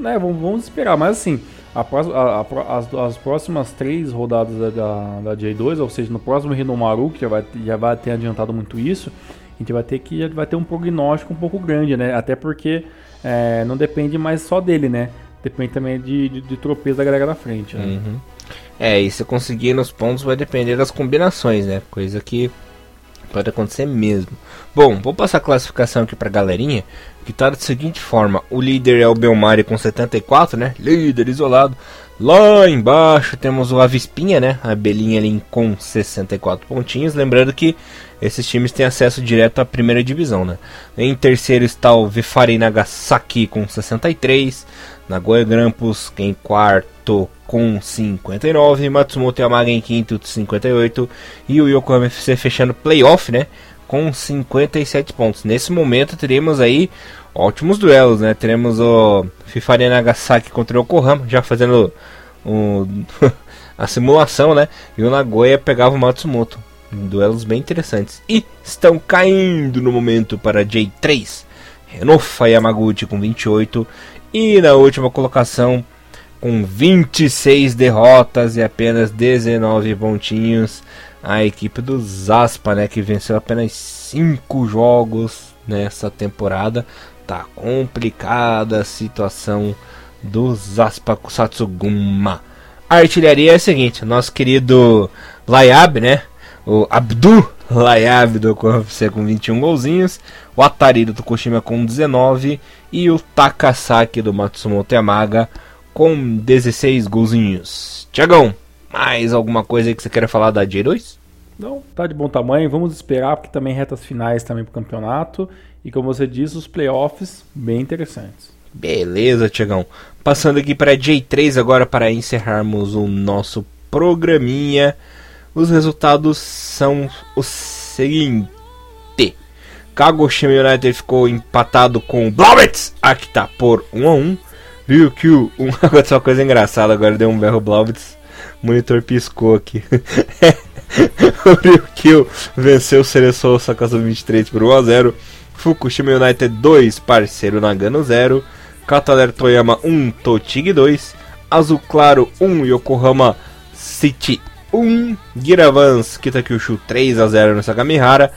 B: né, vamos, vamos esperar. Mas assim, a, a, a, as, as, próximas três rodadas da, da, da, J2, ou seja, no próximo Rinomaru, que já vai, já vai ter adiantado muito isso, a gente vai ter que vai ter um prognóstico um pouco grande, né? Até porque é, não depende mais só dele, né? Depende também de, de, de tropeço da galera da frente. Né?
A: Uhum. É, e se conseguir nos pontos vai depender das combinações, né? Coisa que pode acontecer mesmo. Bom, vou passar a classificação aqui pra galerinha, que tá da seguinte forma: o líder é o Belmari com 74, né? Líder isolado. Lá embaixo temos o Avispinha, né? A Belinha ali com 64 pontinhos. Lembrando que esses times têm acesso direto à primeira divisão, né? Em terceiro está o Vifari Nagasaki com 63. Nagoya Grampus em quarto com 59. Matsumoto Yamaga em quinto com 58. E o Yokohama FC fechando playoff, né? Com 57 pontos. Nesse momento teremos aí ótimos duelos, né? Teremos o Fifari Nagasaki contra o Yokohama, já fazendo o, a simulação, né? E o Nagoya pegava o Matsumoto. Duelos bem interessantes. E estão caindo no momento para J3. Renofa Yamaguchi com 28. E na última colocação, com 26 derrotas e apenas 19 pontinhos, a equipe do Zaspa, né, que venceu apenas 5 jogos nessa temporada. Tá complicada a situação do Zaspa Kusatsuguma. A artilharia é a seguinte: nosso querido Layab, né? O Abdu Layab do KFC com 21 golzinhos, o Atari do Tokushima com 19 e o Takasaki do Matsumoto Yamaga com 16 golzinhos. Tiagão, mais alguma coisa que você queira falar da J2?
B: Não, tá de bom tamanho. Vamos esperar porque também retas finais também pro campeonato e como você disse, os playoffs bem interessantes.
A: Beleza, Tiagão. Passando aqui para J3 agora para encerrarmos o nosso programinha. Os resultados são os seguintes. Kagoshima United ficou empatado com o Blauwitz. Aqui tá por 1 a 1. Viu que aconteceu uma coisa engraçada agora deu um berro Blauwitz. O monitor piscou aqui. o Ryukyu venceu o Cereçou Sakasu 23 por 1 a 0. Fukushima United 2, parceiro Nagano 0. Kataler Toyama 1, Totig 2. Azul Claro 1, Yokohama City 1. Giravans Kitakyushu 3 a 0 no Sagamihara.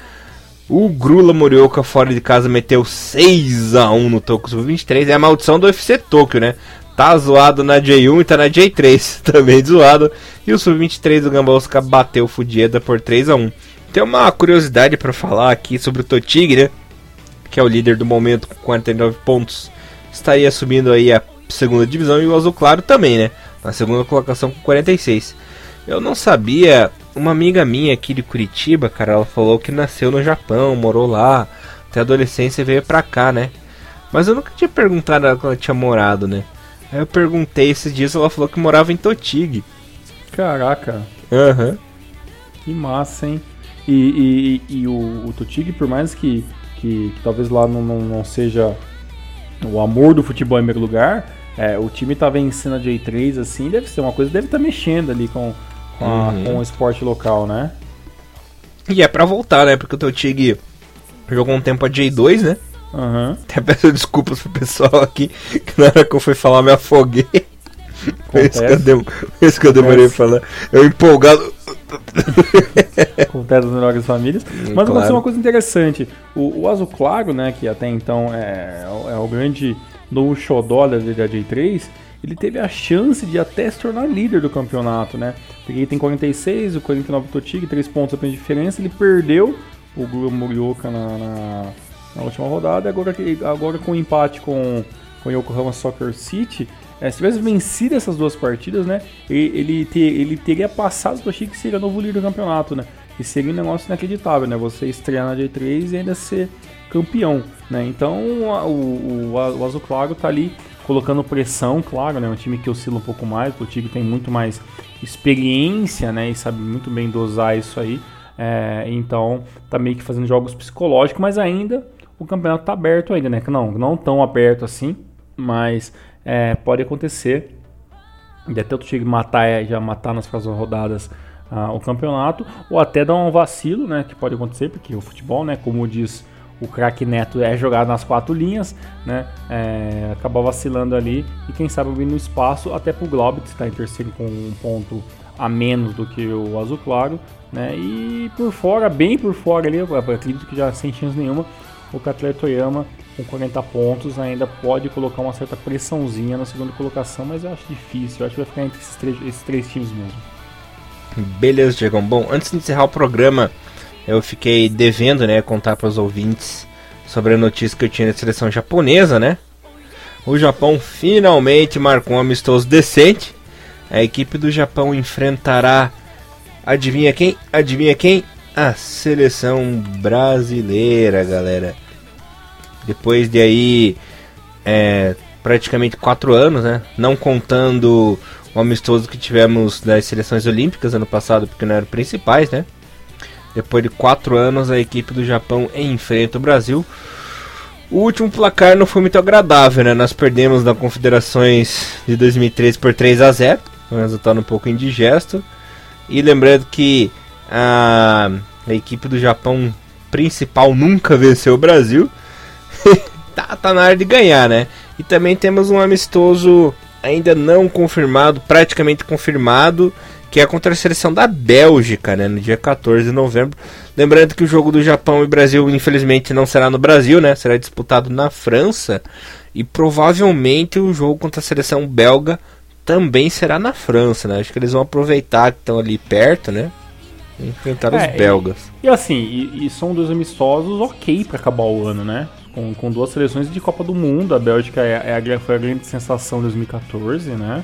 A: O Grula Morioka fora de casa meteu 6 a 1 no Tokushu 23. É a maldição do UFC Tokyo, né? Tá zoado na J1 e tá na J3, também zoado. E o Sub-23 do Gamba bateu o Fudieda por 3 a 1 Tem uma curiosidade para falar aqui sobre o Totig, né? Que é o líder do momento com 49 pontos. Estaria subindo aí a segunda divisão e o Azul Claro também, né? Na segunda colocação com 46. Eu não sabia, uma amiga minha aqui de Curitiba, cara, ela falou que nasceu no Japão, morou lá, até a adolescência veio pra cá, né? Mas eu nunca tinha perguntado ela quando ela tinha morado, né? Aí eu perguntei esses dias, ela falou que morava em Totig.
B: Caraca.
A: Aham. Uhum.
B: Que massa, hein? E, e, e o, o Totig, por mais que, que, que talvez lá não, não, não, seja o amor do futebol em primeiro lugar, é, o time tá vencendo a J3 assim, deve ser uma coisa, deve estar tá mexendo ali com, com, a, uhum. com, o esporte local, né?
A: E é pra voltar, né? Porque o Totig jogou um tempo a J2, né?
B: Uhum.
A: Até peço desculpas pro pessoal aqui, que na hora que eu fui falar me afoguei. Foi isso, que eu, que eu demorei pra falar. Eu empolgado.
B: Acontece nas melhores famílias. Mas claro. aconteceu uma coisa interessante. O, o Azul Claro, né, que até então é, é o grande no xodó da J3, ele teve a chance de até se tornar líder do campeonato, né? Porque ele tem 46, o 49 Totig, 3 pontos apenas de diferença, ele perdeu o Guru Morioka na, na na última rodada. Agora, agora com o empate com, com o Yokohama Soccer City, é, se tivesse vencido essas duas partidas, né, ele, ter, ele teria passado o Chico que seria novo líder do campeonato, né? E seria um negócio inacreditável, né? Você estrear na J3 e ainda ser campeão, né? Então o, o, o Azul Claro tá ali colocando pressão, claro, né? Um time que oscila um pouco mais, o time tem muito mais experiência, né? E sabe muito bem dosar isso aí. É, então tá meio que fazendo jogos psicológicos, mas ainda o campeonato está aberto ainda, né? Não, não tão aberto assim, mas é, pode acontecer de até o Tigre matar, é, já matar nas próximas rodadas ah, o campeonato, ou até dar um vacilo, né? Que pode acontecer, porque o futebol, né? Como diz o craque Neto, é jogado nas quatro linhas, né? É, acabar vacilando ali e quem sabe vir no espaço até pro Globo, que está em terceiro com um ponto a menos do que o Azul Claro, né? E por fora, bem por fora ali, eu acredito que já sem chance nenhuma, o Katley Toyama com 40 pontos ainda pode colocar uma certa pressãozinha na segunda colocação, mas eu acho difícil, eu acho que vai ficar entre esses três, esses três times mesmo.
A: Beleza, Diego. Bom, antes de encerrar o programa, eu fiquei devendo, né, contar para os ouvintes sobre a notícia que eu tinha da seleção japonesa, né? O Japão finalmente marcou um amistoso decente. A equipe do Japão enfrentará, adivinha quem? Adivinha quem? a seleção brasileira, galera. Depois de aí é, praticamente quatro anos, né? Não contando o amistoso que tivemos das seleções olímpicas ano passado, porque não eram principais, né? Depois de quatro anos, a equipe do Japão enfrenta o Brasil. O último placar não foi muito agradável, né? Nós perdemos na Confederações de 2013 por 3 a 0 um resultado um pouco indigesto. E lembrando que a a equipe do Japão principal nunca venceu o Brasil. tá, tá na hora de ganhar, né? E também temos um amistoso ainda não confirmado, praticamente confirmado, que é contra a seleção da Bélgica, né, no dia 14 de novembro. Lembrando que o jogo do Japão e Brasil, infelizmente, não será no Brasil, né, será disputado na França. E provavelmente o jogo contra a seleção belga também será na França, né? Acho que eles vão aproveitar que estão ali perto, né? Enfrentar é, os belgas.
B: E, e assim, e, e, são dois amistosos ok para acabar o ano, né? Com, com duas seleções de Copa do Mundo. A Bélgica é, é a, foi a grande sensação de 2014, né?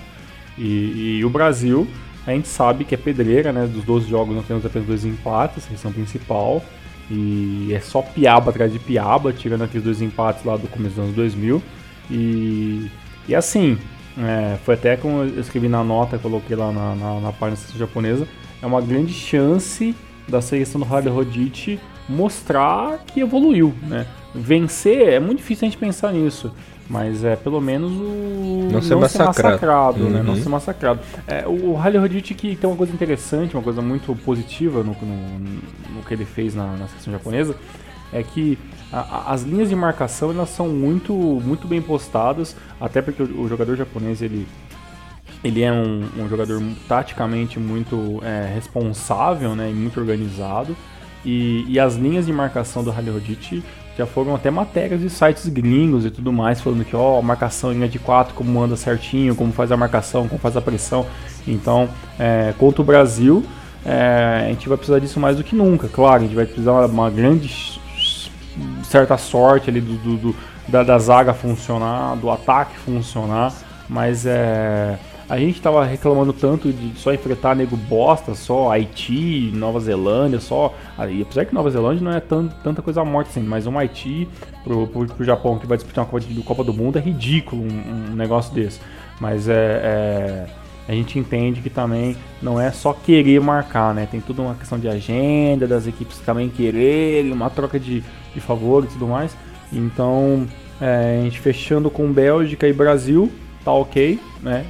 B: E, e, o Brasil, a gente sabe que é pedreira, né? Dos 12 jogos nós temos apenas dois empates, seleção principal. E é só piaba atrás de piaba, tirando aqueles dois empates lá do começo dos anos 2000. E, e assim, é, foi até como eu escrevi na nota, coloquei lá na, na, na página japonesa é uma grande chance da seleção do Harder Rodite mostrar que evoluiu, né? Vencer é muito difícil a gente pensar nisso, mas é pelo menos o
A: não ser não massacrado, ser massacrado
B: uhum. né? Não uhum. ser massacrado. É, o Rodite que tem uma coisa interessante, uma coisa muito positiva no, no, no que ele fez na, na seleção japonesa, é que a, as linhas de marcação elas são muito, muito bem postadas, até porque o, o jogador japonês ele ele é um, um jogador taticamente muito é, responsável né, e muito organizado. E, e, as linhas de marcação do Halil já foram até matérias de sites gringos e tudo mais, falando que ó, a marcação em linha de 4, como anda certinho, como faz a marcação, como faz a pressão. Então, é, contra o Brasil, é, a gente vai precisar disso mais do que nunca. Claro, a gente vai precisar uma, uma grande certa sorte ali do, do, do da, da, zaga funcionar, do ataque funcionar, mas é, a gente estava reclamando tanto de só enfrentar nego bosta, só Haiti, Nova Zelândia, só. E apesar que Nova Zelândia não é tanta coisa morta assim, mas um Haiti pro, pro, pro Japão que vai disputar uma Copa, do Copa do Mundo é ridículo um, um negócio desse. Mas é, é a gente entende que também não é só querer marcar, né? Tem tudo uma questão de agenda, das equipes também quererem, uma troca de, de favor e tudo mais. Então, é, a gente fechando com Bélgica e Brasil, tá ok, né?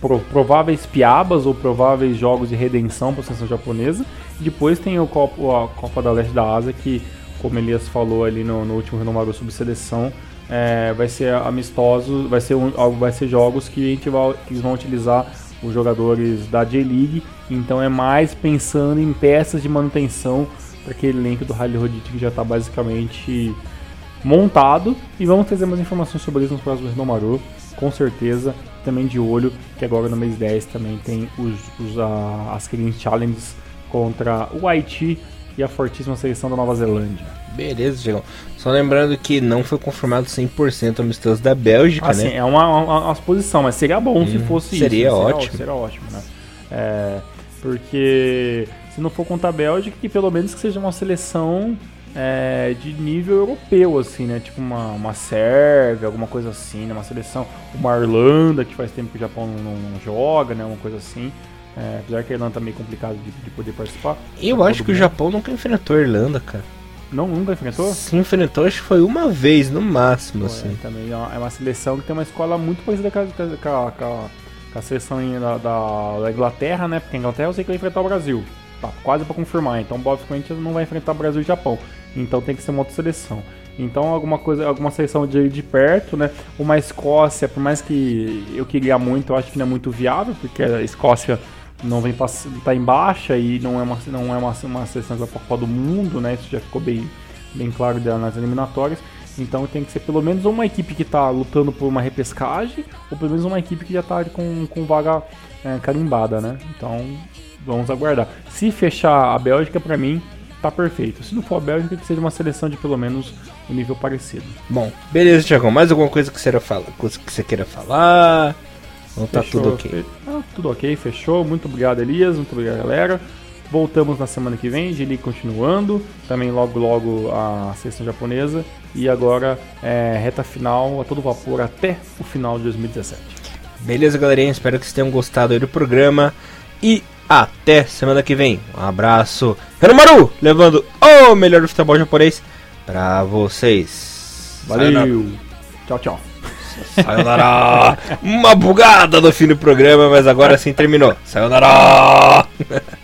B: Pro, prováveis piabas ou prováveis jogos de redenção para a seleção japonesa. E depois tem o a Copa da Leste da Ásia, que, como Elias falou ali no, no último renomado sobre seleção, é, vai ser amistoso, vai ser, um, vai ser jogos que, a gente vai, eles vão utilizar os jogadores da J-League, então é mais pensando em peças de manutenção para aquele elenco do Rally Rodite que já está basicamente montado. E vamos trazer mais informações sobre isso nos próximos Renomaru, com certeza, também de olho que agora no mês 10 também tem os, os a, as Kirin Challenges contra o Haiti e a fortíssima seleção da Nova Zelândia.
A: Beleza, Diego. Só lembrando que não foi confirmado 100% amistoso da Bélgica,
B: assim,
A: né?
B: é uma, uma, uma suposição, mas seria bom hum, se fosse
A: seria
B: isso.
A: Ótimo.
B: Seria, seria ótimo. né? É, porque se não for contra a Bélgica, que pelo menos que seja uma seleção é, de nível europeu, assim, né? Tipo uma, uma Sérvia, alguma coisa assim, né? Uma seleção, uma Irlanda, que faz tempo que o Japão não, não joga, né? Uma coisa assim. É, apesar que a Irlanda tá meio complicado de, de poder participar.
A: Eu acho que o Japão nunca enfrentou a Irlanda, cara.
B: Não, nunca enfrentou?
A: Se enfrentou, acho que foi uma vez no máximo, Pô, assim.
B: É, também é uma, é uma, seleção que tem uma escola muito parecida com a, com a, com a, seleção da, da, da, Inglaterra, né? Porque a Inglaterra eu sei que vai enfrentar o Brasil. Tá quase para confirmar. Então, basicamente, não vai enfrentar o Brasil e o Japão. Então tem que ser uma outra seleção. Então alguma coisa, alguma seleção de, de perto, né? Uma Escócia, por mais que eu queria muito, eu acho que não é muito viável, porque a Escócia não vem tá em baixa e não é uma não é uma, uma seleção da Copa do Mundo, né? Isso já ficou bem bem claro nas eliminatórias. Então tem que ser pelo menos uma equipe que está lutando por uma repescagem, ou pelo menos uma equipe que já está com, com vaga é, carimbada, né? Então vamos aguardar. Se fechar a Bélgica, para mim, tá perfeito. Se não for a Bélgica, que seja uma seleção de pelo menos um nível parecido.
A: Bom, beleza, Tiagão. Mais alguma coisa que você, fala, que você queira falar? Ou tá fechou, tudo ok?
B: Ah, tudo ok, fechou. Muito obrigado, Elias. Muito obrigado, galera. Voltamos na semana que vem, Gili continuando, também logo logo a sessão japonesa e agora é, reta final a todo vapor até o final de 2017.
A: Beleza, galerinha, espero que vocês tenham gostado do programa e até semana que vem. Um abraço, Renomaru, levando o melhor do futebol japonês para vocês.
B: Valeu, Sayonara. tchau, tchau.
A: Sayonara! Uma bugada no fim do programa, mas agora sim terminou. Sayonara!